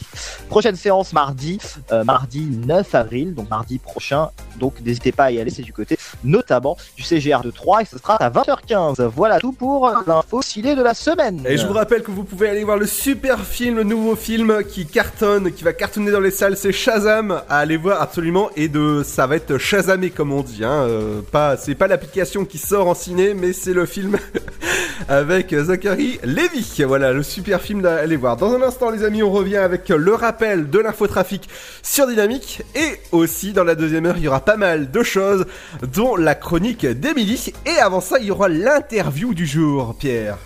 Prochaine séance mardi, euh, mardi 9 avril, donc mardi prochain. Donc n'hésitez pas à y aller, c'est du côté notamment du CGR de 3 et ce sera à 20h15. Voilà tout pour l'info ciné de la semaine. Et je vous rappelle que vous pouvez aller voir le super film, le nouveau film qui cartonne, qui va cartonner dans les salles, c'est Shazam. À aller voir absolument et de, ça va être Shazamé comme on dit. Hein. euh, pas, c'est pas l'application qui sort en ciné, mais c'est le film avec Zachary Levy. Voilà, le super film à aller voir. Dans un instant, les amis, on revient avec le rappel de l'infotrafic sur Dynamique et aussi dans la deuxième heure, il y aura pas mal de choses, dont la chronique d'Emilie. Et avant ça, il y aura l'interview du jour, Pierre.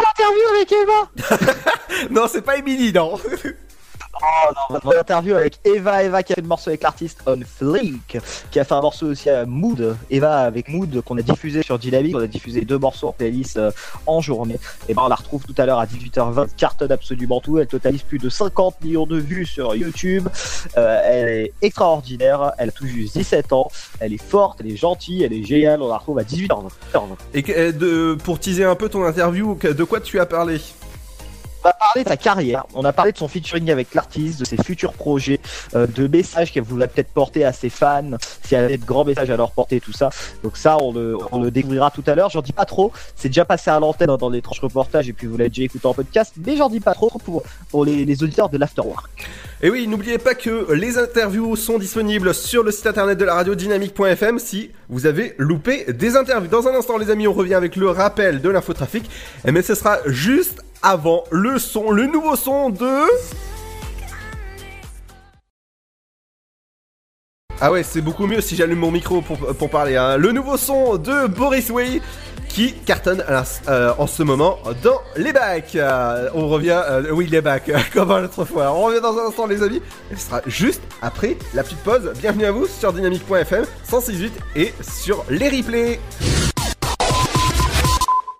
L'interview avec Eva Non, c'est pas Émilie, non. Oh non, votre interview avec Eva, Eva qui a fait le morceau avec l'artiste On Fleek, qui a fait un morceau aussi à Mood, Eva avec Mood qu'on a diffusé sur Dynamic, on a diffusé deux morceaux en playlist euh, en journée. Et ben on la retrouve tout à l'heure à 18h20, cartonne absolument tout, elle totalise plus de 50 millions de vues sur YouTube, Euh, elle est extraordinaire, elle a tout juste 17 ans, elle est forte, elle est gentille, elle est géniale, on la retrouve à 18h20. Et que- euh, de, pour teaser un peu ton interview, de quoi tu as parlé? On a parlé de sa carrière, on a parlé de son featuring avec l'artiste, de ses futurs projets, euh, de messages qu'elle voulait peut-être porter à ses fans, si elle avait de grands messages à leur porter, tout ça. Donc ça, on le, découvrira tout à l'heure. J'en dis pas trop, c'est déjà passé à l'antenne dans, les tranches reportages et puis vous l'avez déjà écouté en podcast, mais j'en dis pas trop pour, les, auditeurs de l'Afterwork. Et oui, n'oubliez pas que les interviews sont disponibles sur le site internet de la radio dynamique.fm si vous avez loupé des interviews. Dans un instant, les amis, on revient avec le rappel de l'infotrafic. Mais ce sera juste avant le son, le nouveau son de. Ah ouais, c'est beaucoup mieux si j'allume mon micro pour, parler. hein. Le nouveau son de Boris Way qui cartonne l'ins- euh, en ce moment dans les bacs. Euh, on revient, euh, oui les bacs, comme l'autre fois. On revient dans un instant les amis. Ce sera juste après la petite pause. Bienvenue à vous sur dynamique.fm 168 et sur les replays.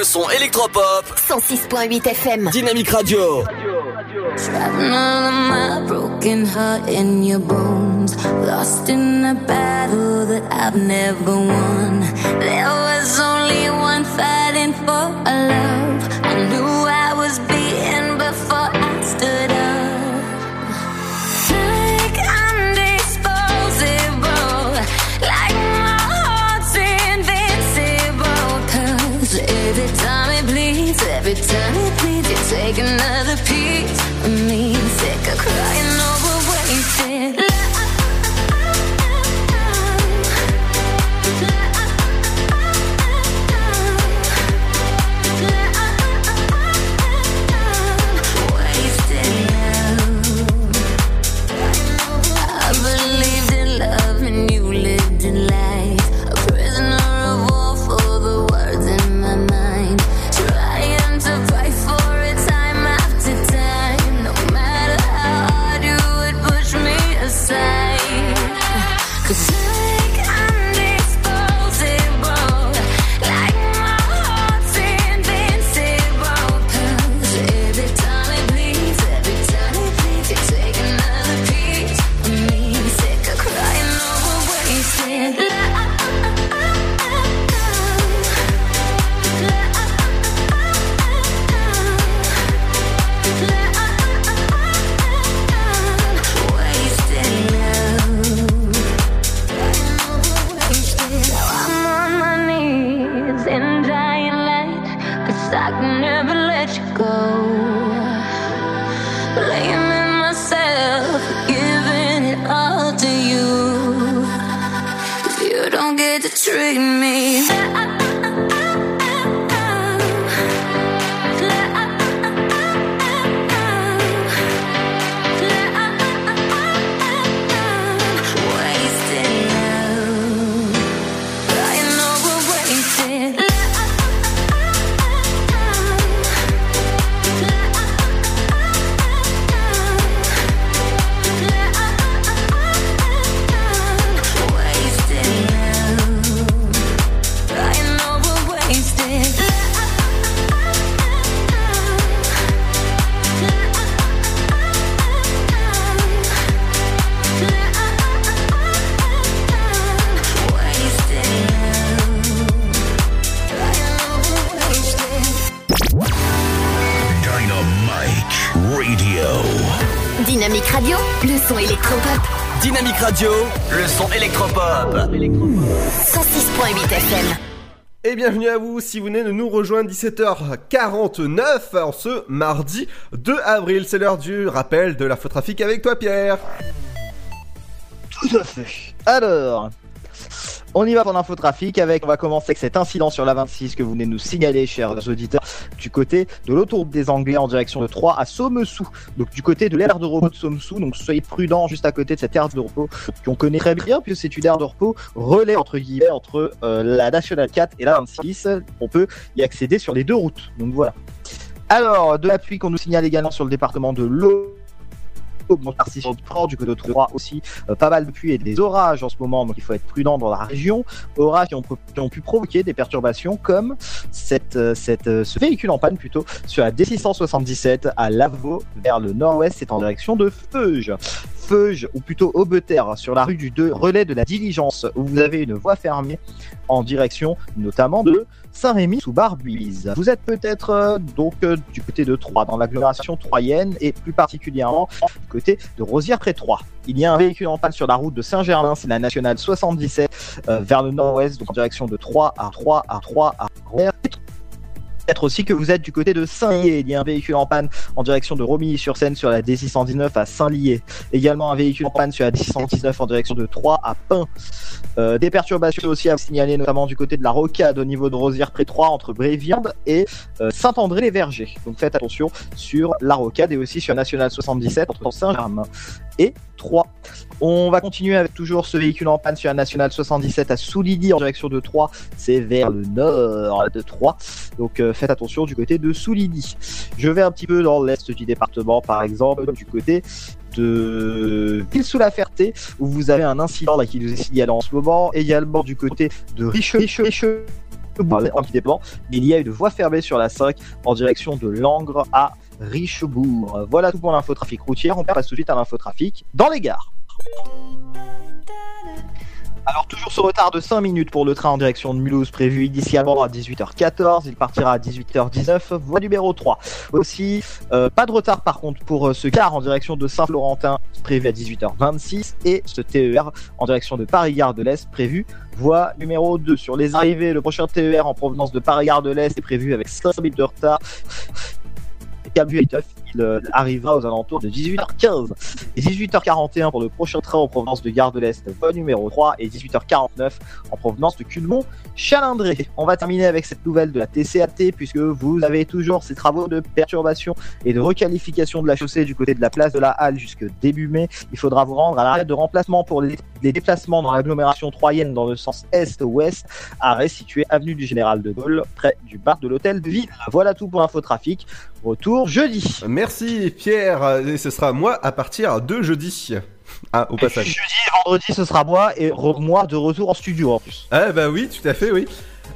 Le son électropop. 106.8 FM. Dynamique Radio. Of my broken heart in your bones. Lost in a battle that I've never won. There was only one fighting for a love. I knew I was beaten every time it bleeds, you take another piece of me. Sick of crying son électropop. Dynamique Radio, le son électropop. 106.8 FM. Et bienvenue à vous si vous venez de nous rejoindre 17h49 en ce mardi 2 avril. C'est l'heure du rappel de l'infotrafic avec toi Pierre. Tout à fait. Alors, on y va pour l'infotrafic avec, on va commencer avec cet incident sur la 26 que vous venez de nous signaler, chers auditeurs, du côté de l'autoroute des Anglais en direction de Troyes à Sommessou. Donc du côté de l'aire de repos de Sommessou, donc soyez prudents juste à côté de cette aire de repos qu'on connaît très bien puisque c'est une aire de repos relais entre guillemets entre euh, la Nationale 4 et la 26. On peut y accéder sur les deux routes. Donc voilà. Alors, de la pluie qu'on nous signale également sur le département de l'eau Sur le port, du côté de Troyes aussi, euh, pas mal de pluie et des orages en ce moment, donc il faut être prudent dans la région. Orages qui ont, pu provoquer des perturbations comme euh, euh, ce véhicule en panne plutôt sur la D677 à Lavaux vers le nord-ouest, c'est en direction de Feuge. Feuge, ou plutôt Aubeterre, sur la rue du 2, relais de la diligence, où vous avez une voie fermée en direction notamment de Saint-Rémy sous Barbuise. Vous êtes peut-être euh, donc euh, du côté de Troyes, dans l'agglomération troyenne, et plus particulièrement du côté de Rosière-près-Troyes. Il y a un véhicule en panne sur la route de Saint-Germain, c'est la nationale 77, euh, vers le nord-ouest, donc en direction de Troyes à Troyes à Troyes à. Aussi que vous êtes du côté de Saint-Lié. Il y a un véhicule en panne en direction de Romilly-sur-Seine sur la D619 à Saint-Lié. Également un véhicule en panne sur la D619 en direction de Troyes à Pin. Euh, des perturbations aussi à signaler, notamment du côté de la Rocade au niveau de Rosière près 3 entre Bréviande et euh, Saint-André-les-Vergers. Donc faites attention sur la Rocade et aussi sur National 77 entre Saint-Germain et 3. On va continuer avec toujours ce véhicule en panne sur la National 77 à Soulilly en direction de 3. C'est vers le nord de 3. Donc euh, faites attention du côté de Soulilly. Je vais un petit peu dans l'est du département, par exemple, du côté de Ville-sous-la-Ferté, où vous avez un incident qui nous est signalé en ce moment. Également du côté de Richelieu, dépend, mais il y a une voie fermée sur la 5 en direction de Langres à Richebourg. Voilà tout pour l'infotrafic routière. On passe tout de suite à l'infotrafic dans les gares. Alors toujours ce retard de 5 minutes pour le train en direction de Mulhouse prévu initialement à 18h14, il partira à 18h19, voie numéro 3. Aussi, euh, pas de retard par contre pour euh, ce car en direction de Saint-Florentin prévu à 18h26 et ce TER en direction de Paris-Gare de l'Est prévu voie numéro 2. Sur les arrivées, le prochain TER en provenance de Paris-Gare de l'Est est prévu avec 5 minutes de retard. Calbu et Teuf, il arrivera aux alentours de 18h15 et 18h41 pour le prochain train en provenance de Gare de l'Est, voie numéro 3 et 18h49 en provenance de Culmont Chalindré. On va terminer avec cette nouvelle de la TCAT puisque vous avez toujours ces travaux de perturbation et de requalification de la chaussée du côté de la place de la Halle jusque début mai. Il faudra vous rendre à l'arrêt de remplacement pour les, déplacements dans l'agglomération troyenne dans le sens est-ouest, arrêt situé avenue du Général de Gaulle près du bar de l'hôtel de ville. Voilà tout pour l'infotrafic. Retour jeudi. Pierre, et ce sera moi à partir de jeudi. Ah, au passage. Jeudi et vendredi, ce sera moi et moi de retour en studio en plus. Ah bah oui, tout à fait, oui.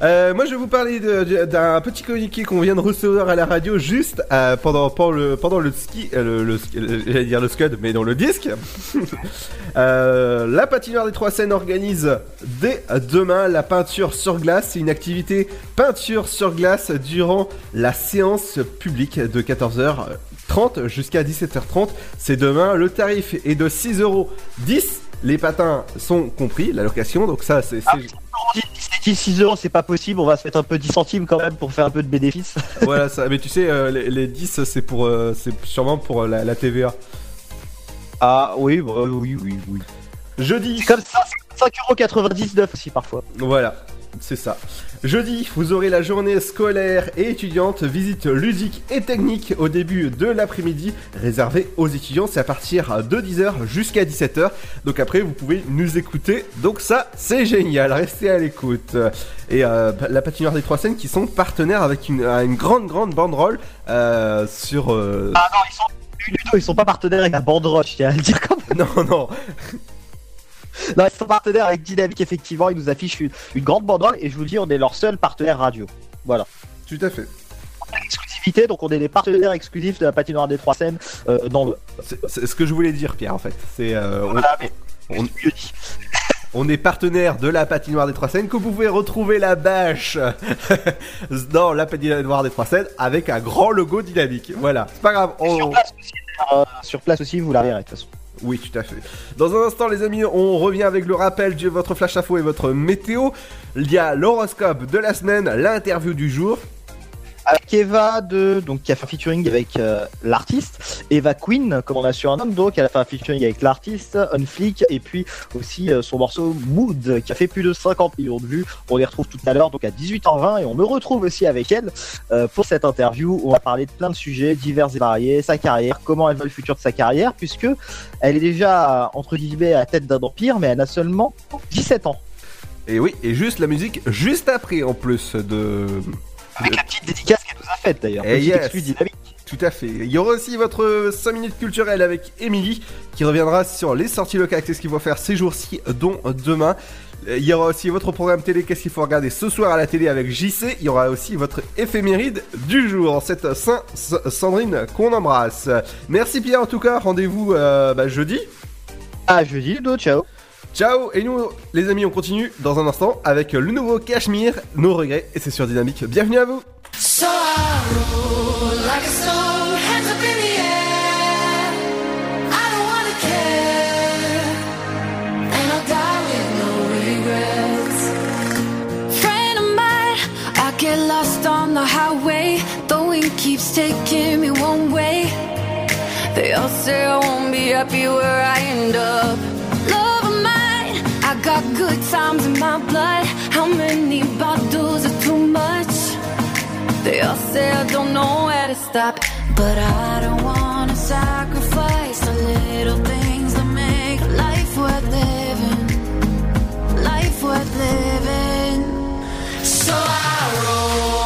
Euh, moi, je vais vous parler d'un petit communiqué qu'on vient de recevoir à la radio juste euh, pendant, pendant le pendant le ski, euh, le, le, j'allais dire le scud, mais dans le disque. La patinoire des Trois Seines organise dès demain la peinture sur glace. C'est une activité peinture sur glace durant la séance publique de 14h30 jusqu'à 17h30. C'est demain. Le tarif est de 6,10€. Les patins sont compris, la location, donc ça c'est... Si 6 euros c'est pas possible, on va se mettre un peu 10 centimes quand même pour faire un peu de bénéfice. voilà ça, mais tu sais, euh, les, les 10 c'est pour, euh, c'est sûrement pour euh, la, la TVA. Ah oui, bah, oui, oui, oui. Jeudi. C'est comme ça, c'est 5,99€ aussi parfois. Voilà, c'est ça. Jeudi, vous aurez la journée scolaire et étudiante, visite ludique et technique au début de l'après-midi, réservée aux étudiants. C'est à partir de 10h jusqu'à 17h. Donc après, vous pouvez nous écouter. Donc ça, c'est génial. Restez à l'écoute. Et euh, la patinoire des Trois Seines qui sont partenaires avec une, une grande, grande banderole euh, sur... euh, Ah non, ils sont, ils sont pas partenaires avec la banderole, je tiens à le dire comme Non, non. Non, ils sont partenaires avec Dynamique, effectivement, ils nous affichent une, une grande banderole et je vous dis, on est leur seul partenaire radio. Voilà. Tout à fait. Exclusivité, donc on est les partenaires exclusifs de la patinoire des Trois Seines euh, dans le. C'est ce que je voulais dire, Pierre, en fait. C'est... euh, on- Voilà, est partenaire de la patinoire des Trois Seines, que vous pouvez retrouver la bâche dans la patinoire des Trois Seines avec un grand logo dynamique. Voilà, c'est pas grave. on- Sur place aussi, euh, sur place aussi, vous la verrez de toute façon. Oui, tout à fait. Dans un instant, les amis, on revient avec le rappel de votre flash info et votre météo. Il y a l'horoscope de la semaine, l'interview du jour. Avec Eva de donc qui a fait un featuring avec euh, l'artiste Eva Queen comme on a sur un homme donc elle a fait un featuring avec l'artiste Unflick et puis aussi euh, son morceau Mood qui a fait plus de 50 millions de vues on les retrouve tout à l'heure donc à 18h20 et on me retrouve aussi avec elle euh, pour cette interview où on va parler de plein de sujets divers et variés sa carrière comment elle voit le futur de sa carrière puisque elle est déjà entre guillemets à la tête d'un empire mais elle a seulement 17 ans Et oui, et juste la musique juste après en plus de. Avec la petite dédicace qu'elle nous a faite d'ailleurs Et Petite yes. dynamique. Tout à fait. Il y aura aussi votre 5 minutes culturelles avec Émilie qui reviendra sur les sorties locales, qu'est-ce qu'il faut faire ces jours-ci, dont demain? Euh, Il y aura aussi votre programme télé, qu'est-ce qu'il faut regarder ce soir à la télé avec JC. Il y aura aussi votre éphéméride du jour, cette Saint Sandrine qu'on embrasse. Merci Pierre en tout cas, rendez-vous euh, bah, jeudi. À jeudi, Ludo, ciao. Ciao Et nous, les amis, on continue dans un instant avec le nouveau Cachemire, nos regrets, et c'est sur Dynamique. Bienvenue à vous So get lost on the highway. The wind keeps taking me one way. They all say I won't be happy where I end up. Got good times in my blood. How many bottles are too much? They all say I don't know where to stop, but I don't wanna sacrifice the little things that make life worth living. Life worth living. So I roll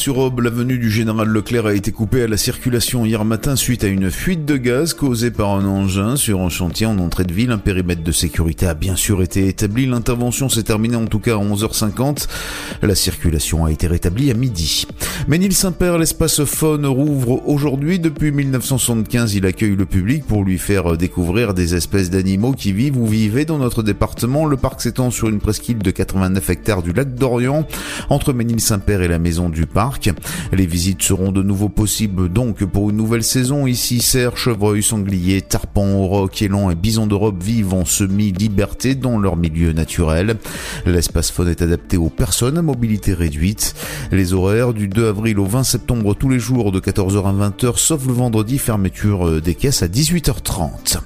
Euh, Bar-sur-Aube, l'avenue du Général Leclerc a été coupée à la circulation hier matin suite à une fuite de gaz causée par un engin sur un chantier en entrée de ville. Un périmètre de sécurité a bien sûr été établi. L'intervention s'est terminée en tout cas à 11h50. La circulation a été rétablie à midi. Ménil-Saint-Père, l'espace faune rouvre aujourd'hui. Depuis 1975, il accueille le public pour lui faire découvrir des espèces d'animaux qui vivent ou vivaient dans notre département. Le parc s'étend sur une presqu'île de 89 hectares du lac d'Orient, entre Ménil-Saint-Père et la maison du parc. Les visites seront de nouveau possibles donc pour une nouvelle saison. Ici, cerfs, chevreuils, sangliers, tarpans, aurochs, élans et bisons d'Europe vivent en semi-liberté dans leur milieu naturel. L'espace faune est adapté aux personnes à mobilité réduite. Les horaires du 2 avril au 20 septembre tous les jours de 14h à 20h, sauf le vendredi, fermeture euh, des caisses à 18h30.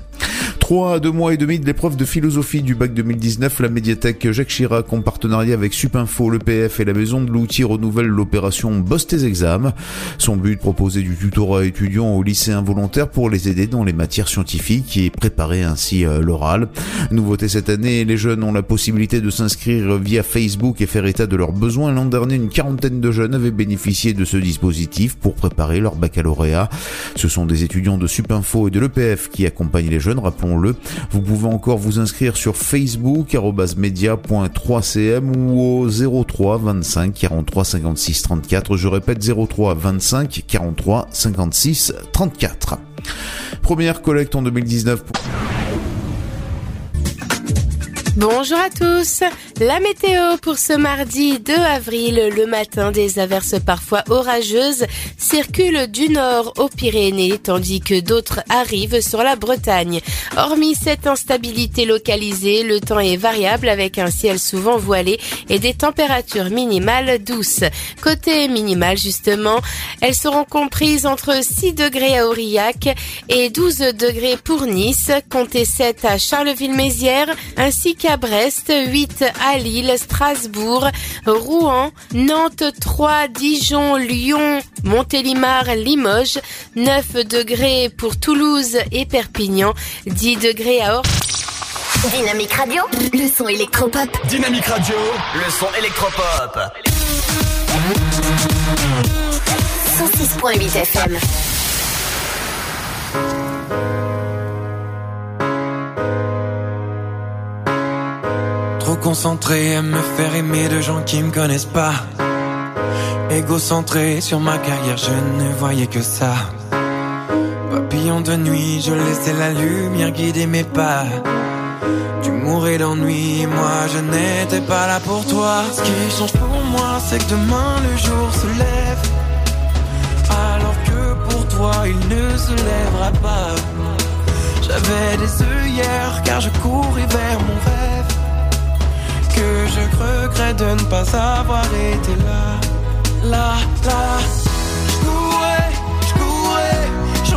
Trois à deux mois et demi de l'épreuve de philosophie du bac 2019, la médiathèque Jacques Chirac, en partenariat avec Supinfo, l'EPF et la maison de l'outil, renouvelle l'opération Bosse tes examens. Son but, proposer du tutorat étudiant aux lycéens volontaires pour les aider dans les matières scientifiques et préparer ainsi euh, l'oral. Nouveauté cette année, les jeunes ont la possibilité de s'inscrire via Facebook et faire état de leurs besoins. L'an dernier, une quarantaine de jeunes avaient bénéficié de ce dispositif pour préparer leur baccalauréat. Ce sont des étudiants de Supinfo et de l'EPF qui accompagnent les jeunes, rappelons-le. Vous pouvez encore vous inscrire sur Facebook, media.3cm ou au 03 25 43 56 34. Je répète 03 25 43 56 34. Première collecte en 2019. Bonjour à tous. La météo pour ce mardi 2 avril, le matin, des averses parfois orageuses circulent du nord aux Pyrénées, tandis que d'autres arrivent sur la Bretagne. Hormis cette instabilité localisée, le temps est variable avec un ciel souvent voilé et des températures minimales douces. Côté minimal, justement, elles seront comprises entre 6 degrés à Aurillac et 12 degrés pour Nice, comptez 7 à Charleville-Mézières, ainsi qu'à Brest, 8 à Lille, Strasbourg, Rouen, Nantes, 3, Dijon, Lyon, Montélimar, Limoges, 9 degrés pour Toulouse et Perpignan, 10 degrés à Or. Dynamique Radio, le son électropop. Dynamique Radio, le son électropop. 106.8 FM. Concentré à me faire aimer de gens qui me connaissent pas. Égocentré sur ma carrière, je ne voyais que ça. Papillon de nuit, je laissais la lumière guider mes pas. Tu mourais d'ennui, moi je n'étais pas là pour toi. Ce qui change pour moi, c'est que demain le jour se lève. Alors que pour toi, il ne se lèvera pas. J'avais des œillères car je courais vers mon rêve. Que je regrette de ne pas avoir été là, là, là. Je courais, je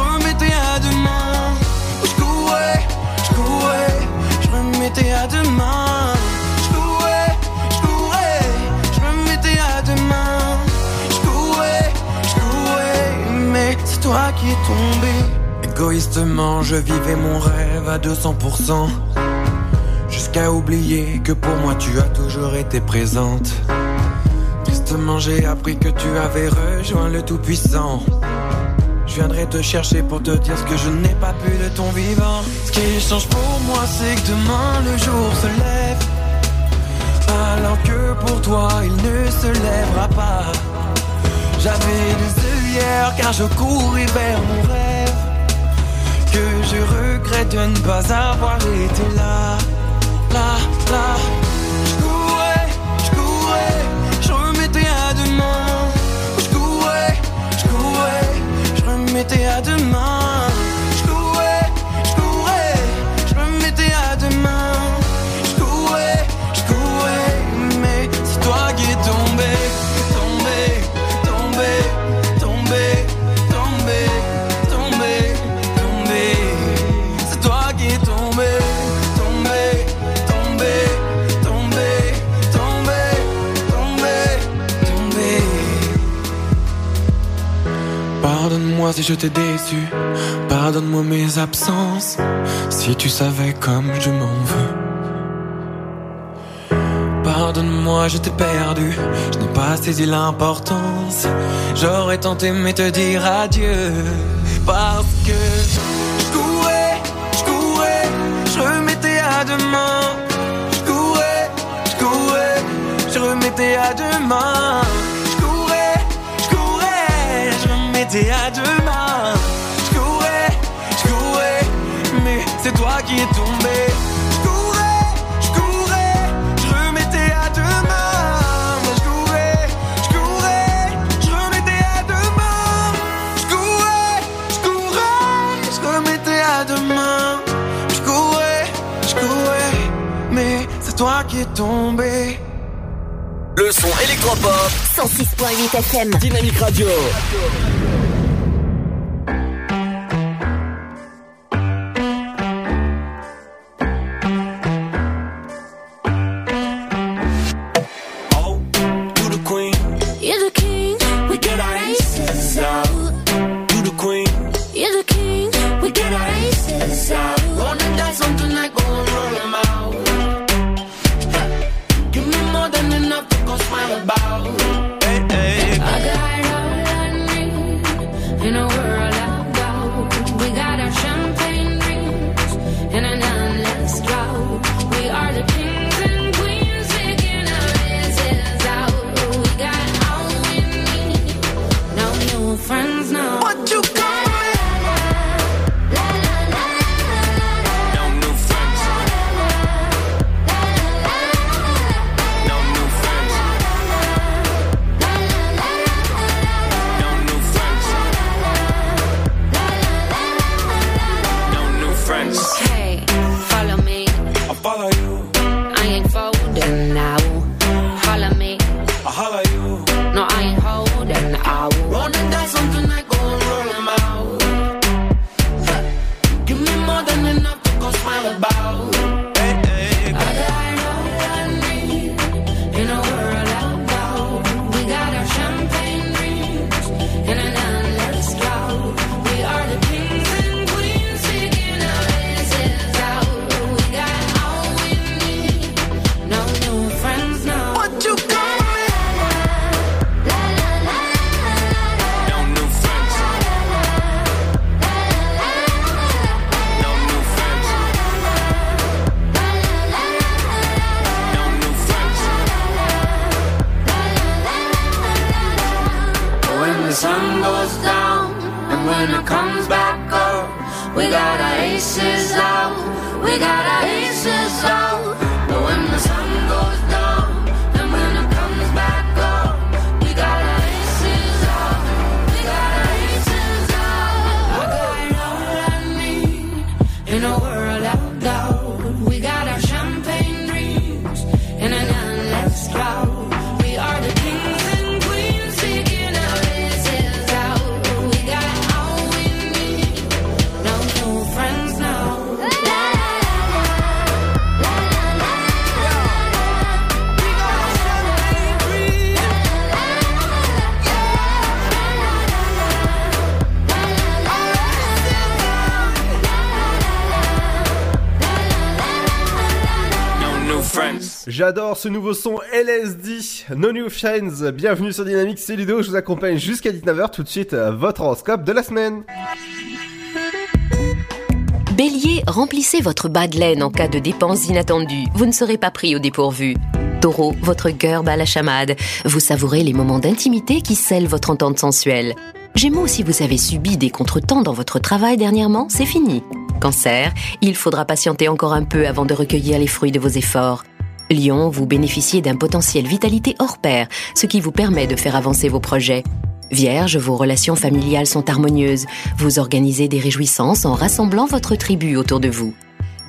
à demain. Je courais, je courais, je à demain. Je courais, je à demain. Je courais, je courais, mais c'est toi qui es tombé. Égoïstement, je vivais mon rêve à 200%. Jusqu'à oublier que pour moi tu as toujours été présente. Tristement, j'ai appris que tu avais rejoint le Tout-Puissant. Je viendrai te chercher pour te dire ce que je n'ai pas pu de ton vivant. Ce qui change pour moi, c'est que demain le jour se lève. Alors que pour toi, il ne se lèvera pas. J'avais des œillères car je courais vers mon rêve. Que je regrette de ne pas avoir été là là, là. Je courais, je courais, je remettais à demain. Je courais, je courais, je remettais à demain. Je t'ai déçu, pardonne-moi mes absences, si tu savais comme je m'en veux. Pardonne-moi, je t'ai perdu, je n'ai pas saisi l'importance. J'aurais tenté mais te dire adieu, parce que je courais, je courais, je remettais à demain. Je courais, je courais, je remettais à demain. Je courais, je courais, je remettais à demain. C'est toi qui es tombé. Je courais, je courais, je remettais à demain. Moi, je courais, je courais, je remettais à demain. Je courais, je courais, je remettais à demain. Je courais, je courais, mais c'est toi qui es tombé. Le son électropop. 106.8 FM. Dynamique Radio. J'adore ce nouveau son LSD, No New Friends. Bienvenue sur Dynamique, c'est Ludo, je vous accompagne jusqu'à 19h. Tout de suite, euh, votre horoscope de la semaine. Bélier, remplissez votre bas de laine en cas de dépenses inattendues. Vous ne serez pas pris au dépourvu. Taureau, votre cœur bat la chamade. Vous savourez les moments d'intimité qui scellent votre entente sensuelle. Gémeaux, si vous avez subi des contretemps dans votre travail dernièrement, c'est fini. Cancer, il faudra patienter encore un peu avant de recueillir les fruits de vos efforts. Lion, vous bénéficiez d'un potentiel vitalité hors pair, ce qui vous permet de faire avancer vos projets. Vierge, vos relations familiales sont harmonieuses. Vous organisez des réjouissances en rassemblant votre tribu autour de vous.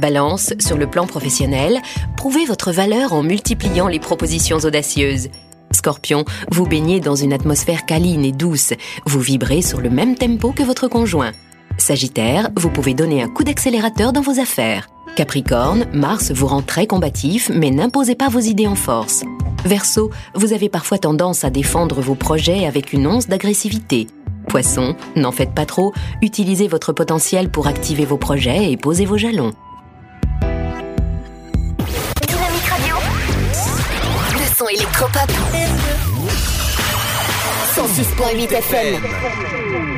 Balance, sur le plan professionnel, prouvez votre valeur en multipliant les propositions audacieuses. Scorpion, vous baignez dans une atmosphère câline et douce. Vous vibrez sur le même tempo que votre conjoint. Sagittaire, vous pouvez donner un coup d'accélérateur dans vos affaires. Capricorne, Mars vous rend très combatif, mais n'imposez pas vos idées en force. Verseau, vous avez parfois tendance à défendre vos projets avec une once d'agressivité. Poisson, n'en faites pas trop, utilisez votre potentiel pour activer vos projets et poser vos jalons. Dynamique Radio. Le son électropop. 106.8 FM.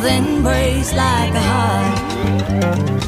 nothing breaks like a heart.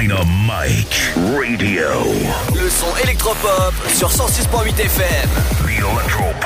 Dynamite Radio. Le son électropop sur 106.8 FM. The Electro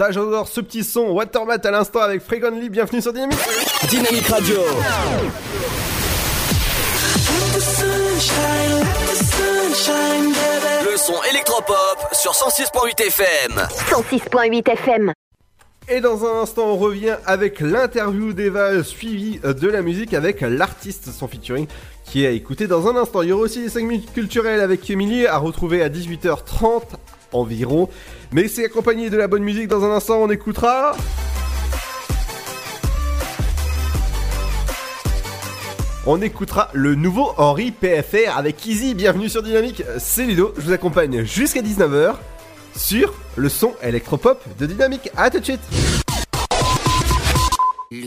Ça, j'adore ce petit son. Watermat à l'instant avec Frequently. Bienvenue sur Dynamique. Dynamique Radio. Le son électropop sur 106.8 FM. 106.8 FM. Et dans un instant, on revient avec l'interview d'Eva suivie de la musique avec l'artiste, son featuring qui est à écouter dans un instant. Il y aura aussi les 5 minutes culturelles avec Emily à retrouver à 18h30 environ. Mais c'est accompagné de la bonne musique. Dans un instant, on écoutera. On écoutera le nouveau Henri PFR avec Easy. Bienvenue sur Dynamique. C'est Ludo. Je vous accompagne jusqu'à 19h sur le son électropop de Dynamique. À tout de suite.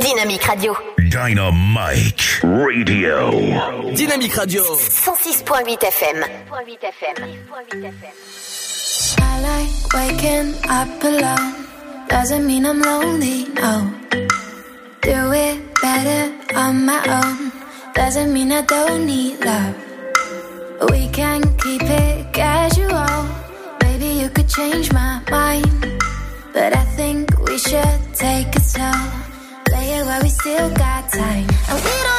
Dynamique Radio. Dynamite Radio. Dynamique Radio. 106.8 FM. I like waking up alone. Doesn't mean I'm lonely, no. Do it better on my own. Doesn't mean I don't need love. We can keep it casual. Maybe you could change my mind. But I think we should take it slow. Still got time. And we don't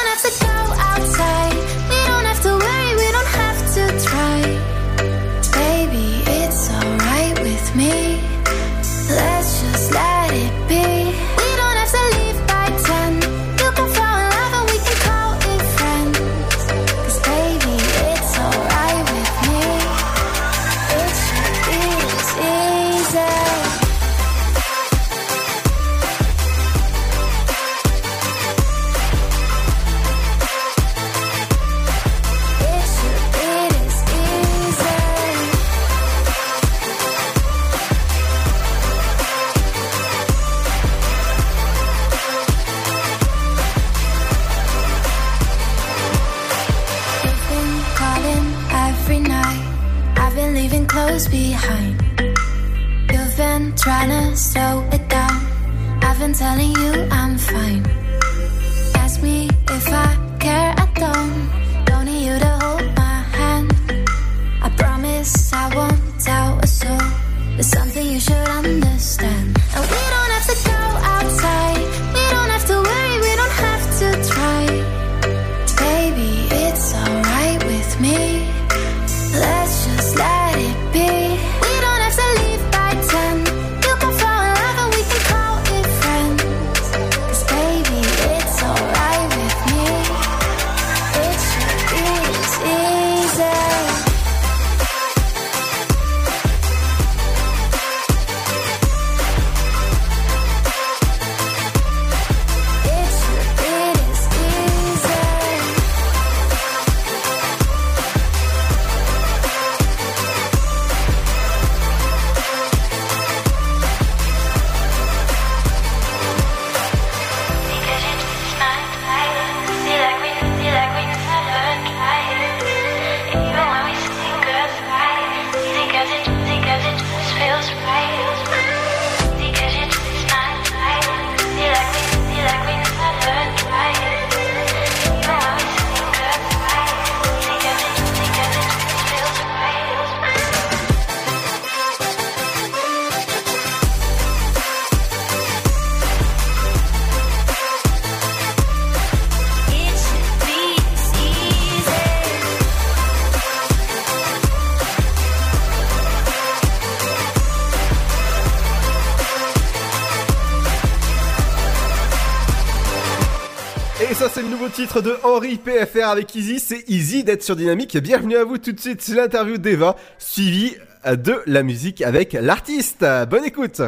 titre de Henri PFR avec Easy, c'est Easy d'être sur Dynamique. Bienvenue à vous tout de suite, c'est l'interview d'Eva, suivie de la musique avec l'artiste. Bonne écoute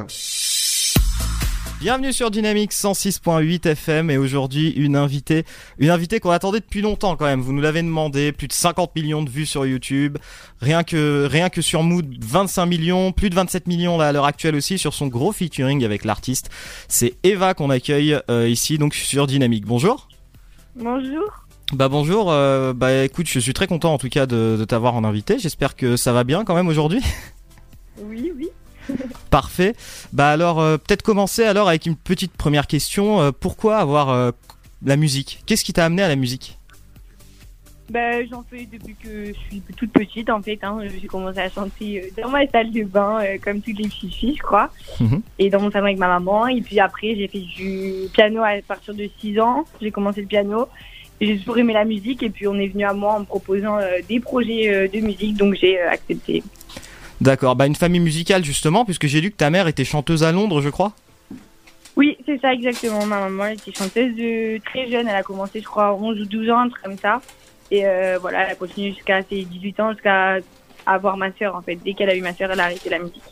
Bienvenue sur Dynamique 106.8 FM et aujourd'hui une invitée, une invitée qu'on attendait depuis longtemps quand même. Vous nous l'avez demandé, plus de 50 millions de vues sur YouTube, rien que rien que sur Mood 25 millions, plus de 27 millions là à l'heure actuelle aussi sur son gros featuring avec l'artiste. C'est Eva qu'on accueille euh, ici donc sur Dynamique. Bonjour. Bonjour. Bah bonjour. euh, bah écoute, je suis très content en tout cas de, de t'avoir en invité. J'espère que ça va bien quand même aujourd'hui. Oui, oui. Parfait. Bah alors euh, peut-être commencer alors avec une petite première question. Euh, pourquoi avoir la musique? Qu'est-ce qui t'a amené à la musique? Bah, j'en fais depuis que je suis toute petite en fait. Hein. J'ai commencé à chanter euh, dans ma salle de bain, euh, comme toutes les petites filles, je crois. Et dans mon salon avec ma maman. Et puis après, j'ai fait du piano à partir de 6 ans. J'ai commencé le piano. J'ai toujours aimé la musique. Et puis on est venu à moi en me proposant euh, des projets euh, de musique. Donc j'ai accepté. D'accord. Bah une famille musicale justement, puisque j'ai lu que ta mère était chanteuse à Londres, je crois. Oui, c'est ça exactement. Ma maman elle était chanteuse de très jeune. Elle a commencé, je crois, à 11 ou 12 ans, un truc comme ça. Et euh, voilà, elle a continué jusqu'à ses 18 ans, jusqu'à avoir ma sœur en fait. Dès qu'elle a eu ma sœur, elle a arrêté la musique.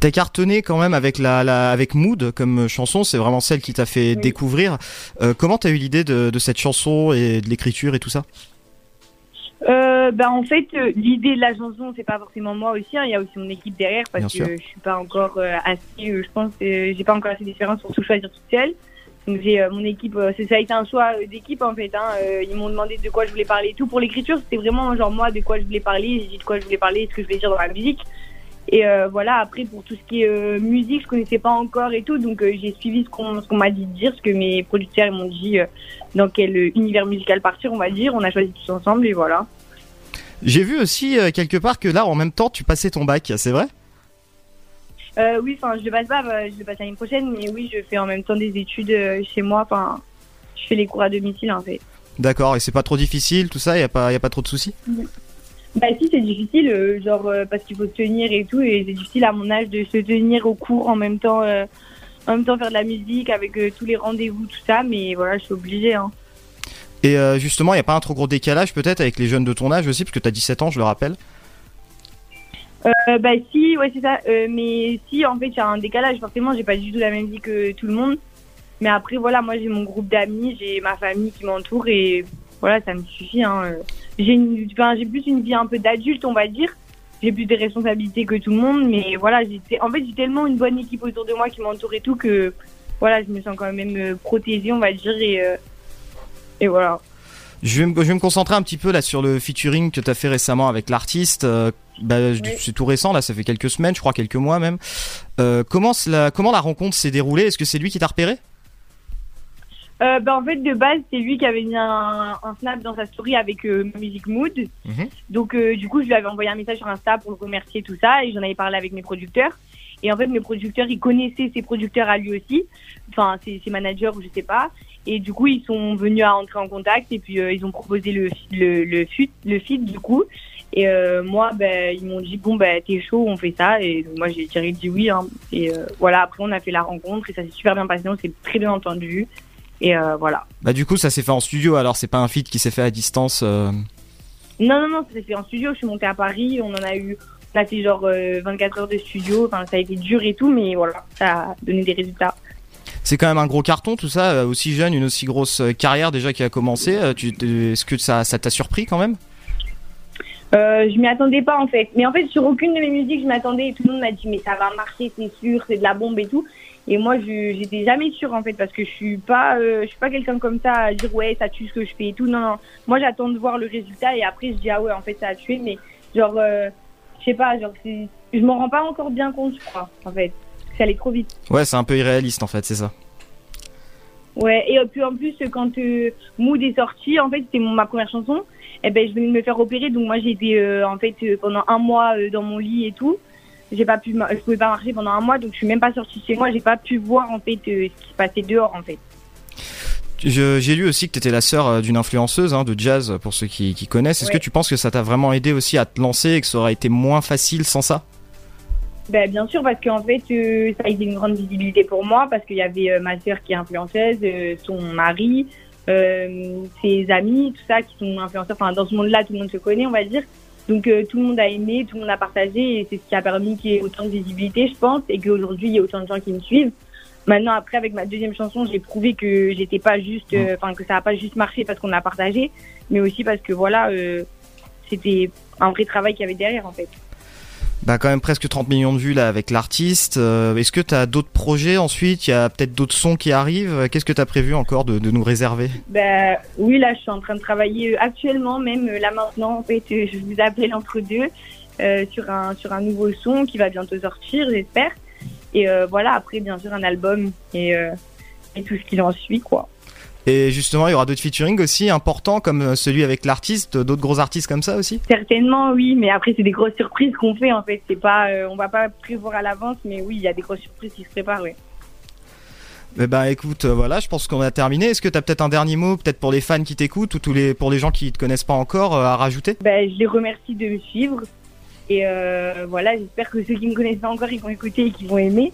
T'as cartonné quand même avec la, la avec Mood comme chanson, c'est vraiment celle qui t'a fait découvrir. Euh, comment t'as eu l'idée de, de cette chanson et de l'écriture et tout ça? Euh, ben en fait, euh, l'idée de la chanson, c'est pas forcément moi aussi. hein. Il y a aussi mon équipe derrière parce Bien que sûr. je suis pas encore euh, assez. je pense, j'ai pas encore assez d'expérience pour tout choisir toute seule. Donc j'ai euh, mon équipe. euh, ça a été un choix euh, d'équipe en fait. Hein. Ils m'ont demandé de quoi je voulais parler tout. Pour l'écriture, c'était vraiment genre moi de quoi je voulais parler. J'ai dit de quoi je voulais parler, ce que je voulais dire dans la musique. Et voilà. Après pour tout ce qui est musique, je connaissais pas encore et tout. Donc j'ai suivi ce qu'on m'a dit de dire, ce que mes producteurs m'ont dit dans quel univers musical partir, on va dire. On a choisi tous ensemble et voilà. J'ai vu aussi quelque part que là en même temps tu passais ton bac, c'est vrai? Euh, oui, enfin, je le passe pas, euh, je le passe l'année prochaine, mais oui, je fais en même temps des études euh, chez moi. Enfin, je fais les cours à domicile en fait. D'accord, et c'est pas trop difficile tout ça, y a pas y a pas trop de soucis? Bah si, c'est difficile, euh, genre parce qu'il faut se tenir et tout, et c'est difficile à mon âge de se tenir au cours en même temps, en même temps faire de la musique avec tous les rendez-vous, tout ça. Mais voilà, je suis obligée. Hein. Et justement, y a pas un trop gros décalage peut-être avec les jeunes de ton âge aussi, parce que t'as 17 ans, je le rappelle? Euh, bah si, ouais c'est ça. Euh, mais si en fait il y a un décalage, forcément j'ai pas du tout la même vie que tout le monde. Mais après voilà, moi j'ai mon groupe d'amis, j'ai ma famille qui m'entoure et voilà ça me suffit. Hein. J'ai une, enfin, j'ai plus une vie un peu d'adulte on va dire. J'ai plus de responsabilités que tout le monde, mais voilà j'ai en fait j'ai tellement une bonne équipe autour de moi qui m'entoure et tout que voilà je me sens quand même euh, protégée on va dire et euh, et voilà. Je vais, me, je vais me concentrer un petit peu là sur le featuring que t'as fait récemment avec l'artiste. euh, bah, C'est tout récent là, ça fait quelques semaines, je crois quelques mois même. Euh, comment, la, comment la rencontre s'est déroulée? Est-ce que c'est lui qui t'a repéré? Euh, bah, en fait, de base, c'est lui qui avait mis un, un snap dans sa story avec Music Mood. Donc, euh, du coup, je lui avais envoyé un message sur Insta pour le remercier, tout ça, et j'en avais parlé avec mes producteurs. Et en fait, mes producteurs, ils connaissaient ses producteurs à lui aussi, enfin, ses, ses managers ou je sais pas. Et du coup, ils sont venus à entrer en contact, et puis euh, ils ont proposé le, le, le, feat, le feat, du coup. Et euh, moi, ben, ils m'ont dit, bon, ben, t'es chaud, on fait ça. Et donc, moi, j'ai direct dit oui. Hein. Et euh, voilà, après, on a fait la rencontre, et ça s'est super bien passé, on s'est très bien entendu. Et voilà. Bah du coup ça s'est fait en studio alors c'est pas un feat qui s'est fait à distance. Non, non, non, ça s'est fait en studio. Je suis montée à Paris. On en a eu, a fait genre euh, 24 heures de studio. Enfin, ça a été dur et tout, mais voilà, ça a donné des résultats. C'est quand même un gros carton tout ça, euh, aussi jeune, une aussi grosse euh, carrière déjà qui a commencé. Euh, Est-ce que ça ça t'a surpris quand même? Euh, je m'y attendais pas en fait. Mais en fait, sur aucune de mes musiques, je m'attendais. Tout le monde m'a dit, mais ça va marcher, c'est sûr, c'est de la bombe et tout. Et moi, je j'étais jamais sûre en fait parce que je suis pas, euh, je suis pas quelqu'un comme ça à dire ouais, ça tue ce que je fais et tout. Non, non. Moi, j'attends de voir le résultat et après, je dis ah ouais, en fait, ça a tué. Mais genre, euh, je sais pas, genre, je m'en rends pas encore bien compte, je crois, en fait. Ça allait trop vite. Ouais c'est un peu irréaliste en fait, c'est ça. Ouais, et euh, puis en plus, quand euh, Mood est sorti, en fait, c'était ma première chanson, et ben je venais de me faire opérer, donc moi j'ai été euh, en fait euh, pendant un mois euh, dans mon lit et tout. J'ai pas pu, je pouvais pas marcher pendant un mois, donc je suis même pas sortie chez moi, j'ai pas pu voir en fait ce qui se passait dehors en fait. J'ai lu aussi que t'étais la sœur euh, d'une influenceuse hein, de jazz pour ceux qui, qui connaissent. Est-ce Ouais. que tu penses que ça t'a vraiment aidé aussi à te lancer et que ça aurait été moins facile sans ça? Ben, bien sûr, parce qu'en fait, euh, ça a été une grande visibilité pour moi, parce qu'il y avait euh, ma sœur qui est influenceuse, euh, son mari, ses amis, tout ça, qui sont influenceurs. Enfin, dans ce monde-là, tout le monde se connaît, on va dire. Donc, euh, tout le monde a aimé, tout le monde a partagé, et c'est ce qui a permis qu'il y ait autant de visibilité, je pense, et qu'aujourd'hui, il y a autant de gens qui me suivent. Maintenant, après, avec ma deuxième chanson, j'ai prouvé que j'étais pas juste, euh, enfin, que ça a pas juste marché parce qu'on a partagé, mais aussi parce que, voilà, euh, c'était un vrai travail qu'il y avait derrière, en fait. Bah quand même presque 30 millions de vues là avec l'artiste. Euh, Est-ce que t'as d'autres projets ensuite? Il y a peut-être d'autres sons qui arrivent. Qu'est-ce que t'as prévu encore de, de nous réserver? Ben oui, là, je suis en train de travailler actuellement, même là maintenant. En fait, je vous appelle entre deux sur un sur un nouveau son qui va bientôt sortir, j'espère. Et euh, voilà, après, bien sûr, un album et euh, et tout ce qui en suit, quoi. Et justement, il y aura d'autres featuring aussi importants comme euh, celui avec l'artiste, d'autres gros artistes comme ça aussi? Certainement, oui, mais après, c'est des grosses surprises qu'on fait. En fait, c'est pas, euh, on va pas prévoir à l'avance, mais oui, il y a des grosses surprises qui se préparent, oui. Eh ben écoute, voilà, je pense qu'on a terminé. Est-ce que t'as peut-être un dernier mot, peut-être pour les fans qui t'écoutent ou tous les pour les gens qui te connaissent pas encore, à rajouter? Ben, je les remercie de me suivre. Et euh, voilà, j'espère que ceux qui me connaissent pas encore, ils vont écouter et qu'ils vont aimer.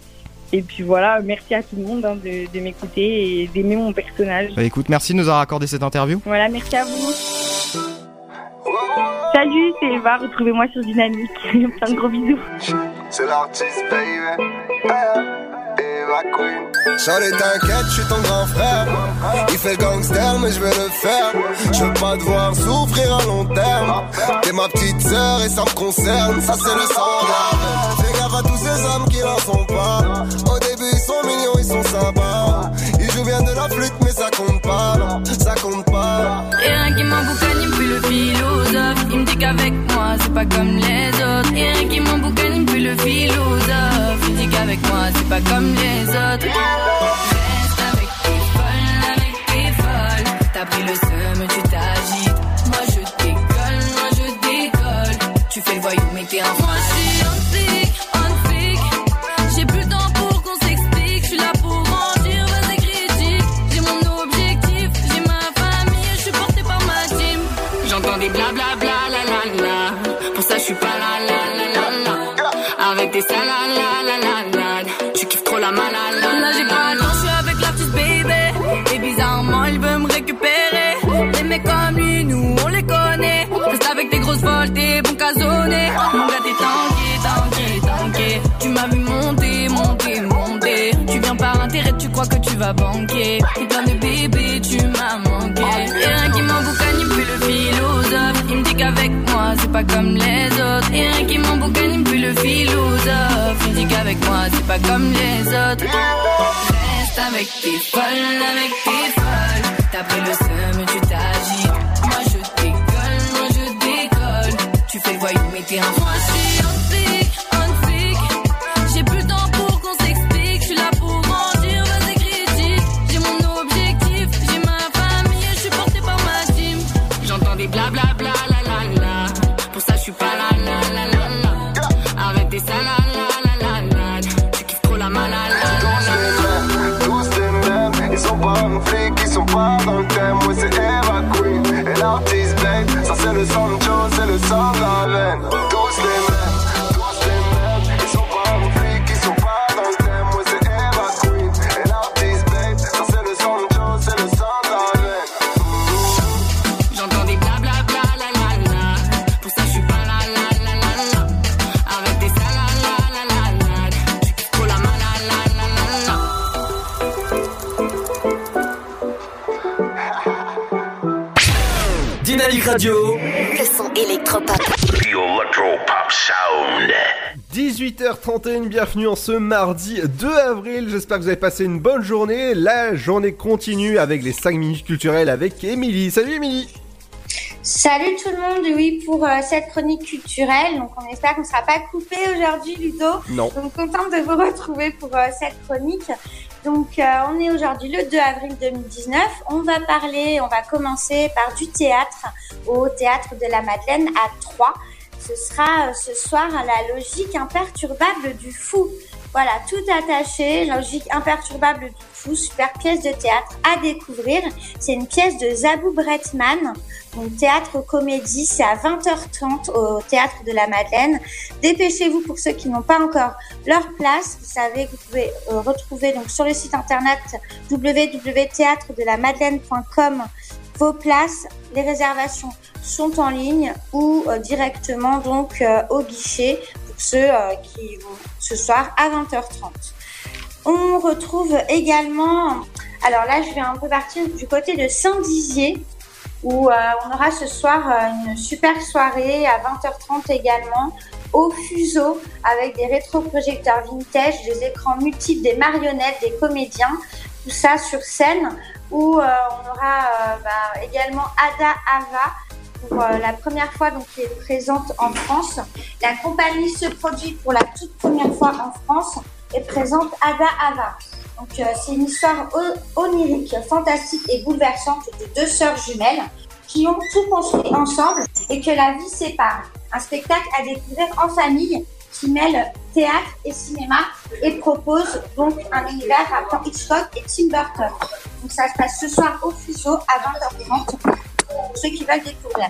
Et puis voilà, merci à tout le monde hein, de, de m'écouter et d'aimer mon personnage. Bah écoute, merci de nous avoir accordé cette interview. Voilà, merci à vous. Salut, c'est Eva, retrouvez-moi sur Dynamique. Plein de gros bisous. C'est l'artiste, baby. Eva Queen. Charlie, t'inquiète, je suis ton grand frère. Il fait gangster, mais je vais le faire. Je veux pas te voir souffrir à long terme. T'es ma petite sœur et ça me concerne. Ça, c'est le sang. Fais gaffe à tous ces hommes qui n'en sont pas. Au début, ils sont mignons, ils sont sympas. Ils jouent bien de la flûte, mais ça compte pas. Ça compte pas. Et un qui m'emboucane, il me le philosophe. Il me dit qu'avec moi, c'est pas comme les autres. Et un qui m'emboucane, il me le philosophe. Qu'avec moi, c'est pas comme les autres. Reste avec tes folles, avec tes folles. T'as pris le tu crois que tu vas banquer. Et plein de bébés, tu m'as manqué. Et un qui m'emboucane, il me fait le philosophe. Il me dit qu'avec moi, c'est pas comme les autres. Et un qui m'emboucane, il me fait le philosophe. Il me dit qu'avec moi, c'est pas comme les autres. Reste avec tes folles, avec tes folles. T'as pris le seum, tu t'agites. Moi, je décolle, moi, je décolle. Tu fais le voyou, mais t'es un 18h31, bienvenue en ce mardi 2 avril. J'espère que vous avez passé une bonne journée. La journée continue avec les 5 minutes culturelles avec Émilie. Salut Émilie Salut tout le monde, oui, pour euh, cette chronique culturelle. Donc, on espère qu'on ne sera pas coupé aujourd'hui, Ludo. Non. Donc, contente de vous retrouver pour euh, cette chronique. Donc, euh, on est aujourd'hui le 2 avril 2019. On va parler, on va commencer par du théâtre au théâtre de la Madeleine à Troyes. Ce sera euh, ce soir la logique imperturbable du fou. Voilà, tout attaché, logique imperturbable du fou, super pièce de théâtre à découvrir. C'est une pièce de Zabou Bretman, donc théâtre comédie, c'est à 20h30 au théâtre de la Madeleine. Dépêchez-vous pour ceux qui n'ont pas encore leur place. Vous savez que vous pouvez euh, retrouver donc sur le site internet www.théâtredelamadeleine.com vos places. Les réservations sont en ligne ou euh, directement donc euh, au guichet pour ceux euh, qui vont ce soir à 20h30. On retrouve également, alors là je vais un peu partir du côté de Saint-Dizier où on aura ce soir une super soirée à 20h30 également au fuseau avec des rétroprojecteurs vintage, des écrans multiples, des marionnettes, des comédiens, tout ça sur scène où euh, on aura euh, bah, également Ada Ava pour euh, la première fois donc qui est présente en France. La compagnie se produit pour la toute première fois en France et présente Ada Ava. Donc c'est une histoire onirique, fantastique et bouleversante de deux sœurs jumelles qui ont tout construit ensemble et que la vie sépare. Un spectacle à découvrir en famille qui mêle théâtre et cinéma et propose donc un univers rappelant Hitchcock et Tim Burton. Donc ça se passe ce soir au Fuseau à 20h30 pour ceux qui veulent découvrir.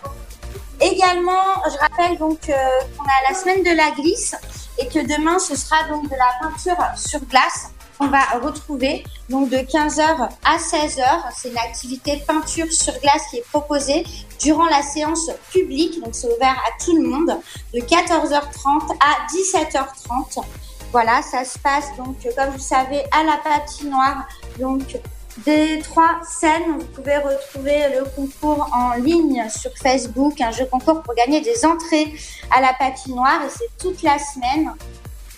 Également, je rappelle donc euh, qu'on a la semaine de la glisse et que demain ce sera donc de la peinture sur glace on va retrouver donc de 15h à 16h. C'est une activité peinture sur glace qui est proposée durant la séance publique, donc c'est ouvert à tout le monde, de 14h30 à 17h30. Voilà, ça se passe donc, comme vous savez, à la patinoire. Donc, des trois scènes, vous pouvez retrouver le concours en ligne sur Facebook, un jeu concours pour gagner des entrées à la patinoire et c'est toute la semaine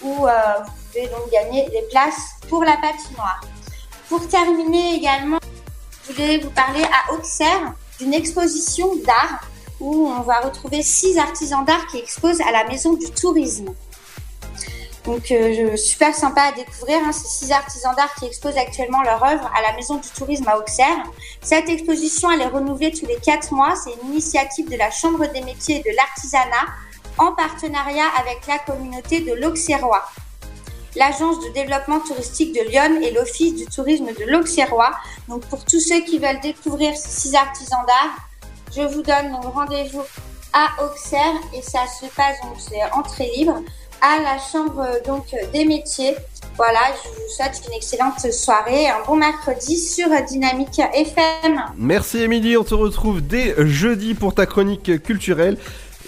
où euh, pouvez donc gagner des places pour la patinoire. Pour terminer également, je voulais vous parler à Auxerre d'une exposition d'art où on va retrouver six artisans d'art qui exposent à la Maison du Tourisme. Donc euh, super sympa à découvrir, hein, ces six artisans d'art qui exposent actuellement leur œuvre à la Maison du Tourisme à Auxerre. Cette exposition, elle est renouvelée tous les quatre mois. C'est une initiative de la Chambre des métiers et de l'artisanat en partenariat avec la communauté de l'Auxerrois. L'agence de développement touristique de Lyon et l'office du tourisme de l'Auxerrois. Donc pour tous ceux qui veulent découvrir ces six artisans d'art, je vous donne rendez-vous à Auxerre et ça se passe donc c'est entrée libre à la chambre donc des métiers. Voilà, je vous souhaite une excellente soirée, un bon mercredi sur Dynamique FM. Merci Émilie, on te retrouve dès jeudi pour ta chronique culturelle.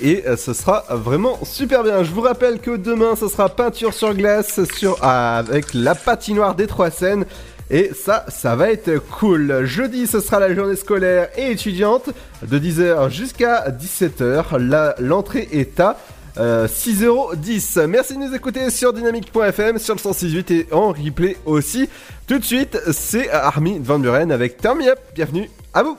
Et euh, ce sera vraiment super bien. Je vous rappelle que demain, ce sera peinture sur glace sur, avec la patinoire des Trois Seines. Et ça, ça va être cool. Jeudi, ce sera la journée scolaire et étudiante de 10h jusqu'à 17h. L'entrée est à 6,10€. Merci de nous écouter sur dynamique.fm, sur le 168 et en replay aussi. Tout de suite, c'est Armin Van Buren avec Up. Bienvenue à vous.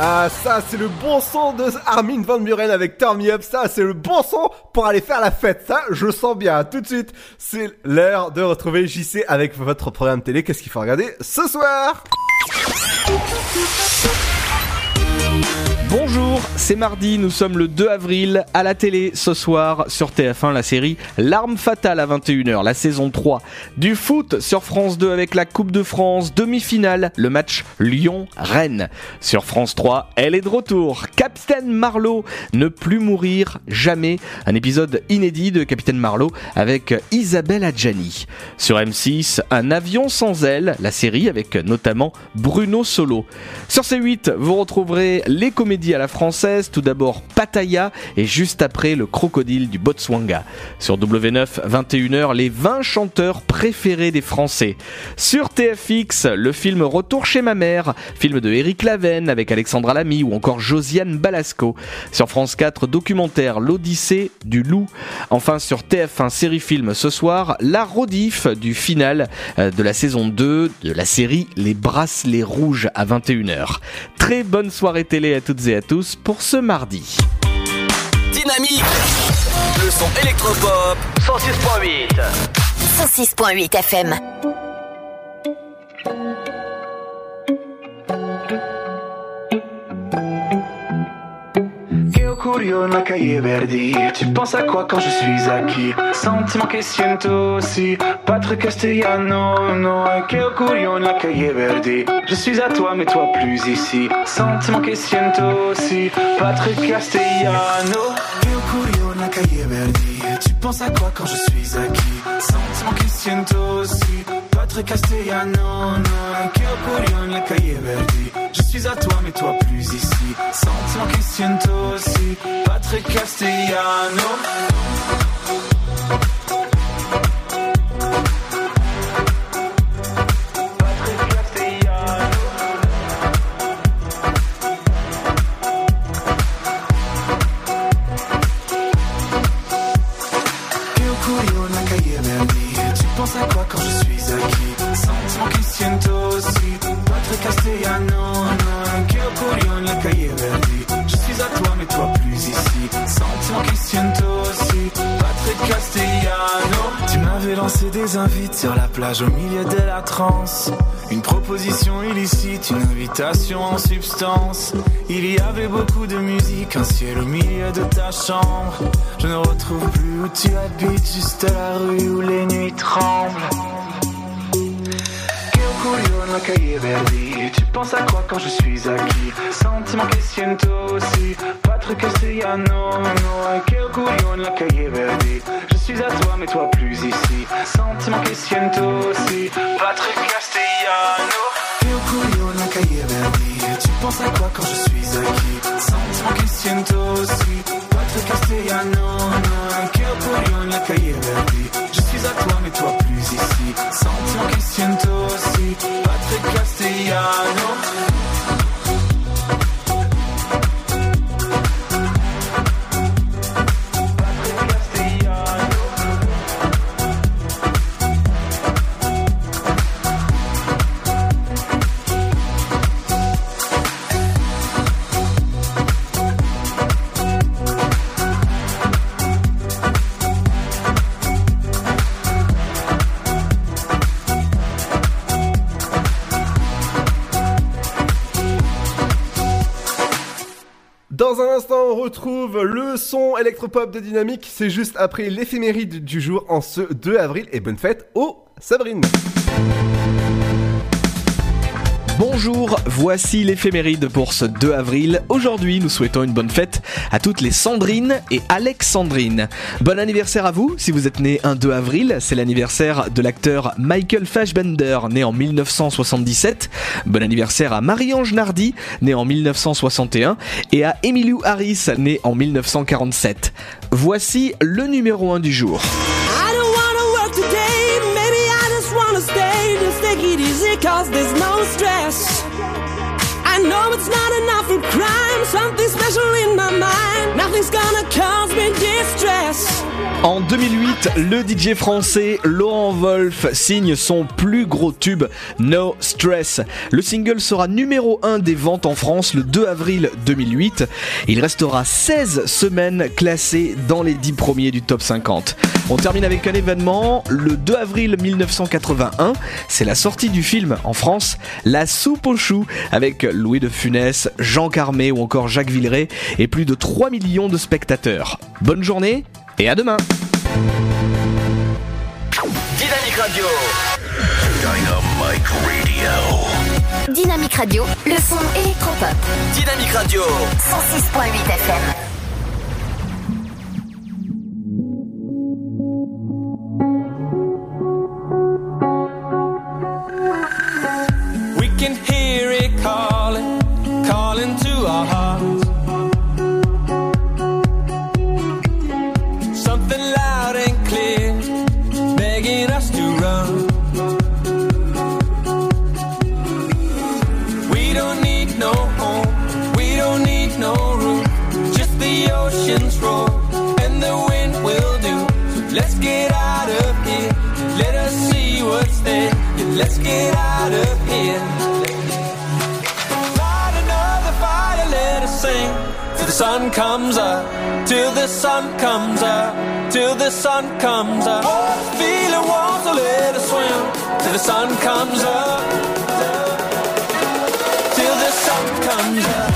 Ah, ça, c'est le bon son de Armin Van Buren avec Turn Me Up. Ça, c'est le bon son pour aller faire la fête. Ça, je sens bien. Tout de suite, c'est l'heure de retrouver JC avec votre programme télé. Qu'est-ce qu'il faut regarder ce soir? Bonjour, c'est mardi, nous sommes le 2 avril à la télé ce soir sur TF1 la série L'arme fatale à 21h, la saison 3 du foot sur France 2 avec la Coupe de France, demi-finale, le match Lyon-Rennes. Sur France 3, elle est de retour. Capitaine Marlowe, ne plus mourir jamais, un épisode inédit de Capitaine Marlowe avec Isabelle Adjani. Sur M6, un avion sans aile, la série avec notamment Bruno Solo. Sur C8, vous retrouverez les comédies à la française, tout d'abord Pattaya et juste après le crocodile du Botswana. Sur W9, 21h, les 20 chanteurs préférés des Français. Sur TFX, le film Retour chez ma mère, film de Eric Laven avec Alexandra Lamy ou encore Josiane Balasco. Sur France 4, documentaire L'Odyssée du loup. Enfin sur TF1 série film ce soir, la rediff du final euh, de la saison 2 de la série Les Bracelets Rouges à 21h. Très bonne soirée télé à toutes et à tous pour ce mardi. Dynamique Le son électropop 106.8 106.8 FM. Che curio nella cahier Verdi Tu penses à quoi quand je suis acquis? Sentiment que siento aussi. Patrick Castellano no Che curio nella cahier Verdi Je suis à toi mais toi plus ici. Sentiment que siento aussi. Patrick Castellano Che curio nella cahier Verdi Tu penses à quoi quand je suis acquis? Sentiment que siento aussi Patrick Castellano no Che curio nella cahier Verdi. Je suis à toi mais toi plus ici. Sentiment siento aussi Patrick Castellano Castellano no Che curio nella cahier Verdi Je suis à toi mais toi plus ici. Sentiment que siento aussi. Patrick Castellano. Tu m'avais lancé des invites sur la plage au milieu de la transe. Une proposition illicite, une invitation en substance. Il y avait beaucoup de musique, un ciel au milieu de ta chambre. Je ne retrouve plus où tu habites, juste la rue où les nuits tremblent Che curio nella cahier Verdi. Tu penses à quoi quand je suis acquis? Sentiment que siento aussi Patrick Castellano no Che curio nella cahier Verdi. Je suis à toi mais toi plus ici. Sentiment que siento aussi Patrick Castellano Che curio nella cahier Verdi penses à quoi quand je suis acquis. Sentiment que siento aussi. Patrick Castellano no Che curio nella cahier Verdi Je suis à toi mais toi plus ici. Sentiment que siento aussi. Patrick Castellano le son électropop de Dynamique. C'est juste après l'éphéméride du jour en ce 2 avril. Et bonne fête aux Sabrine. Bonjour, voici l'éphéméride pour ce 2 avril. Aujourd'hui, nous souhaitons une bonne fête à toutes les Sandrine et Alexandrine. Bon anniversaire à vous si vous êtes né un 2 avril. C'est l'anniversaire de l'acteur Michael Fassbender, né en 1977. Bon anniversaire à Marie-Ange Nardi, né en 1961. Et à Emilio Harris, né en 1947. Voici le numéro 1 du jour. It easy cause there's no stress. It's not enough for crime, something special in my mind, nothing's gonna cause me distress. En 2008, le DJ français Laurent Wolf signe son plus gros tube No Stress. Le single sera numéro 1 des ventes en France le 2 avril 2008. Il restera 16 semaines classé dans les 10 premiers du top 50. On termine avec un événement. Le 2 avril 1981, c'est la sortie du film en France La soupe aux choux avec Louis de Funès, Jean Carmé ou encore Jacques Villeray et plus de 3 millions de spectateurs. Bonne journée et à demain. Dynamique Radio. Dynamic Radio. Dynamique Radio, le son électropop. Dynamique Radio. 106.8 FM. We can hear it calling, calling to our hearts. Something loud and clear, begging us to run. We don't need no home, we don't need no roof, just the ocean's roar and the wind will do. So let's get out of here, let us see what's there. Yeah, let's get out of here. Sun comes up, till the sun comes up, till the sun comes up. Oh, feeling warm, so let us swim till the sun comes up, till the sun comes up.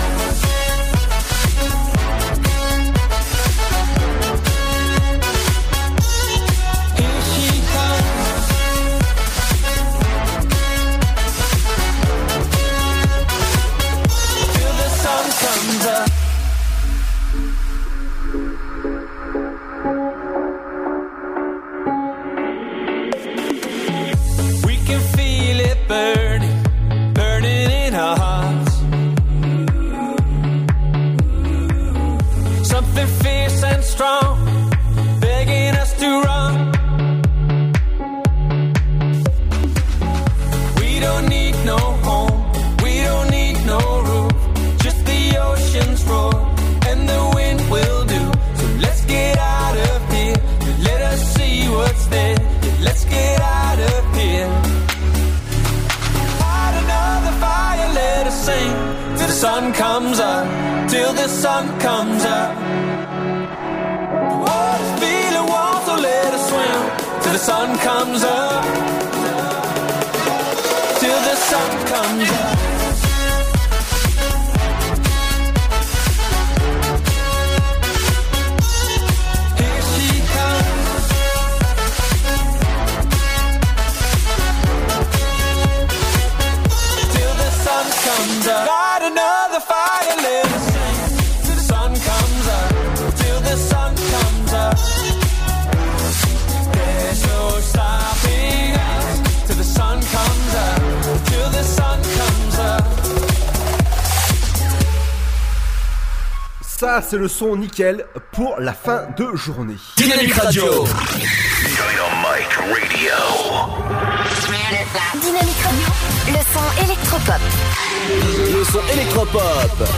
C'est le son nickel pour la fin de journée. Dynamique Radio. Dynamic Radio. Dynamique Radio, le son électropop. Le son électropop.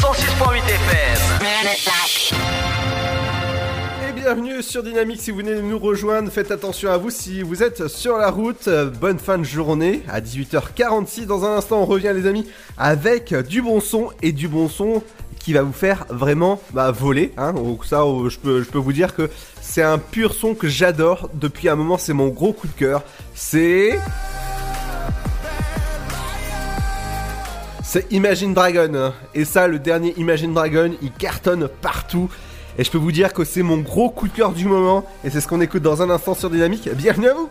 106.8 FM. Et bienvenue sur Dynamique. Si vous venez de nous rejoindre, faites attention à vous si vous êtes sur la route. Bonne fin de journée à 18h46. Dans un instant, on revient, les amis, avec du bon son et du bon son qui va vous faire vraiment bah, voler. Hein. Donc ça, euh, je peux, je peux vous dire que c'est un pur son que j'adore. Depuis un moment, c'est mon gros coup de cœur. C'est... C'est Imagine Dragon. Et ça, le dernier Imagine Dragon, il cartonne partout. Et je peux vous dire que c'est mon gros coup de cœur du moment. Et c'est ce qu'on écoute dans un instant sur Dynamique. Bienvenue à vous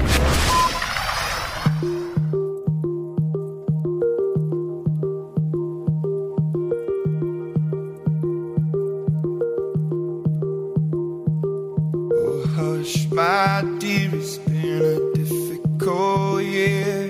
my dear, it's been a difficult year.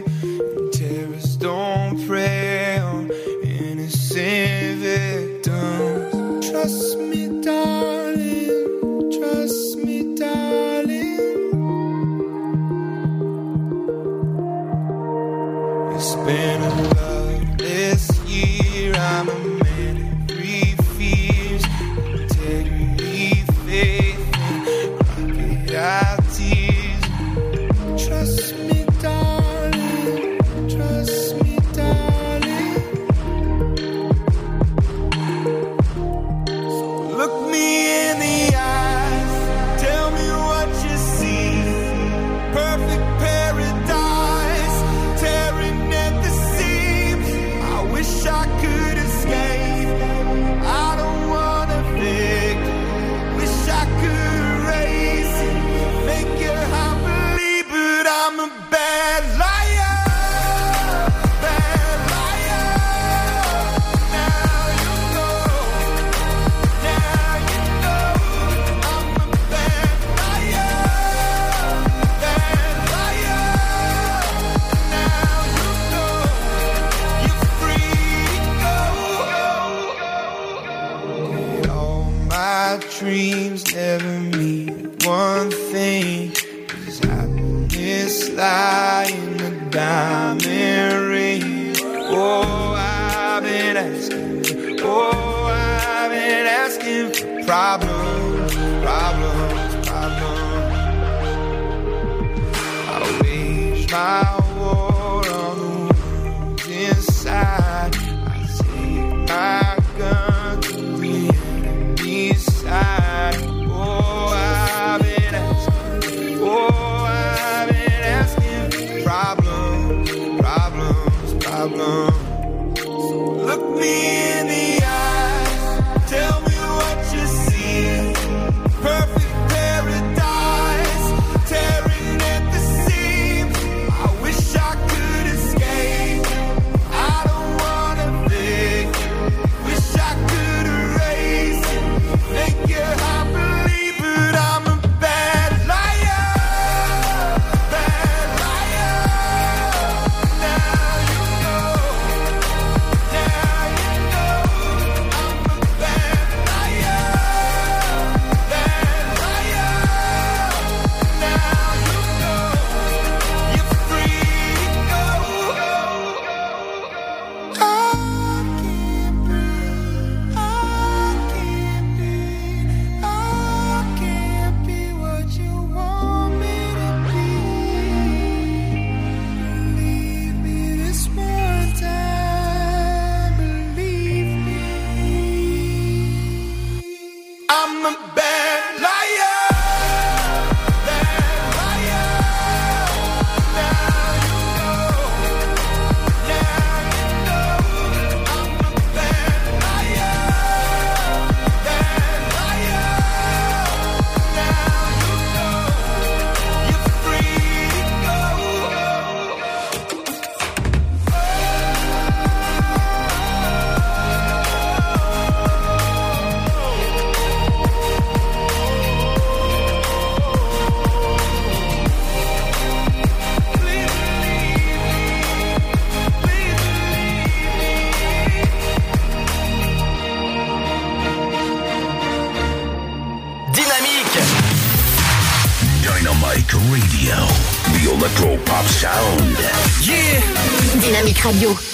Radio.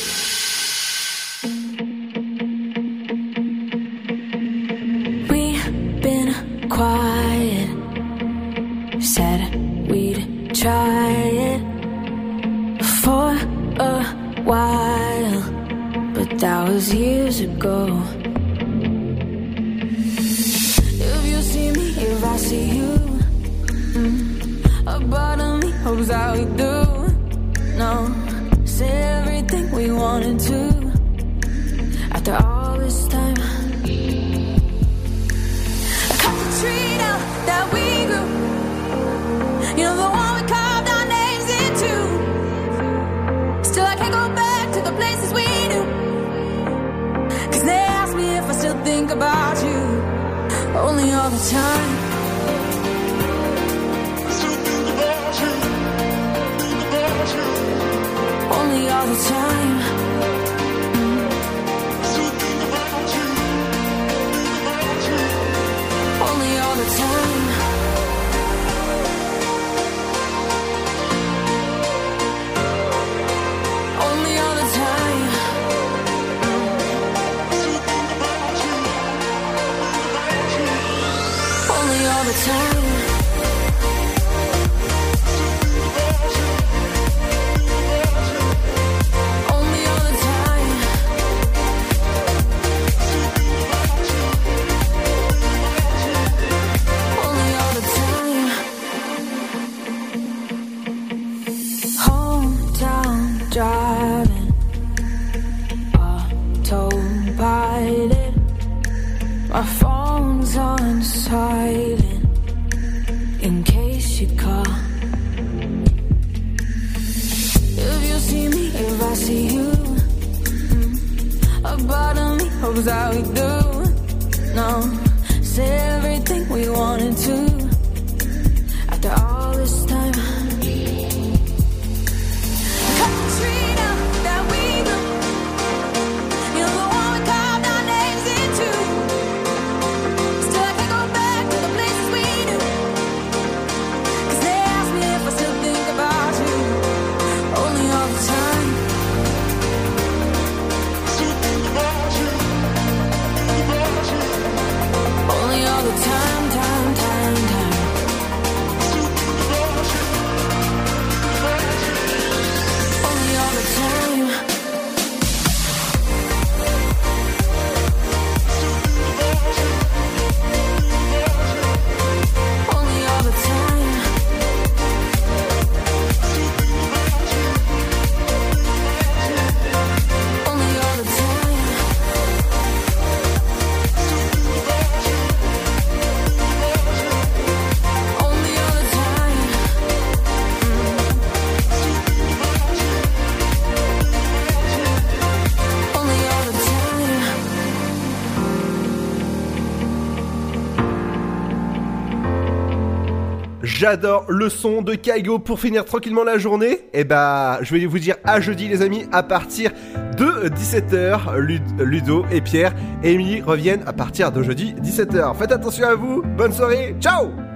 J'adore le son de Kaigo pour finir tranquillement la journée. Et bah, je vais vous dire à jeudi, les amis, à partir de 17h. Ludo et Pierre et Emily reviennent à partir de jeudi 17h. Faites attention à vous. Bonne soirée. Ciao!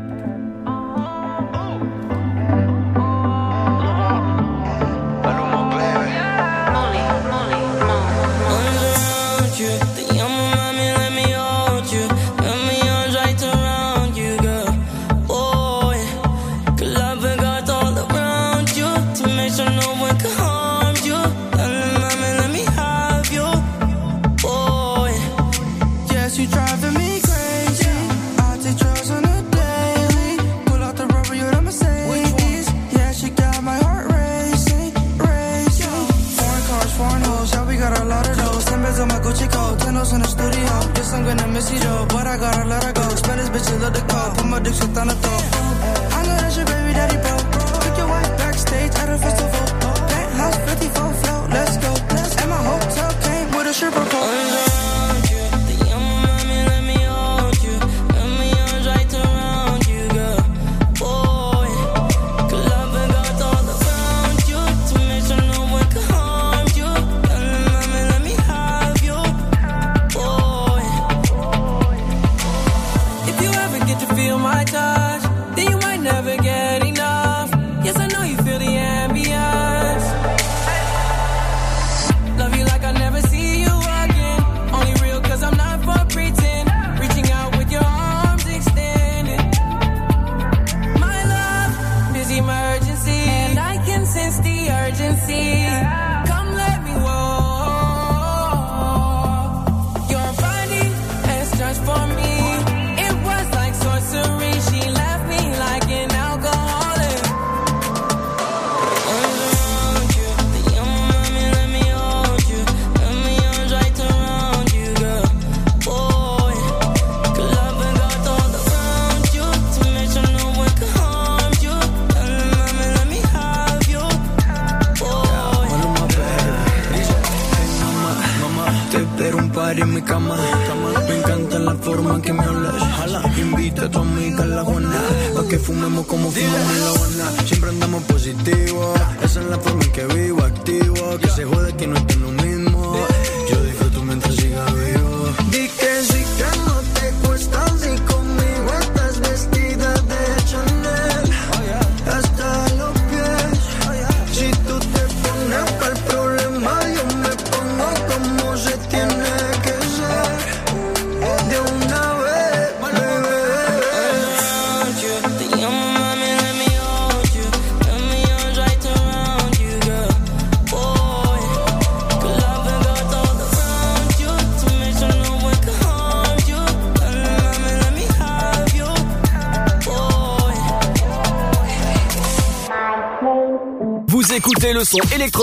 Eso está en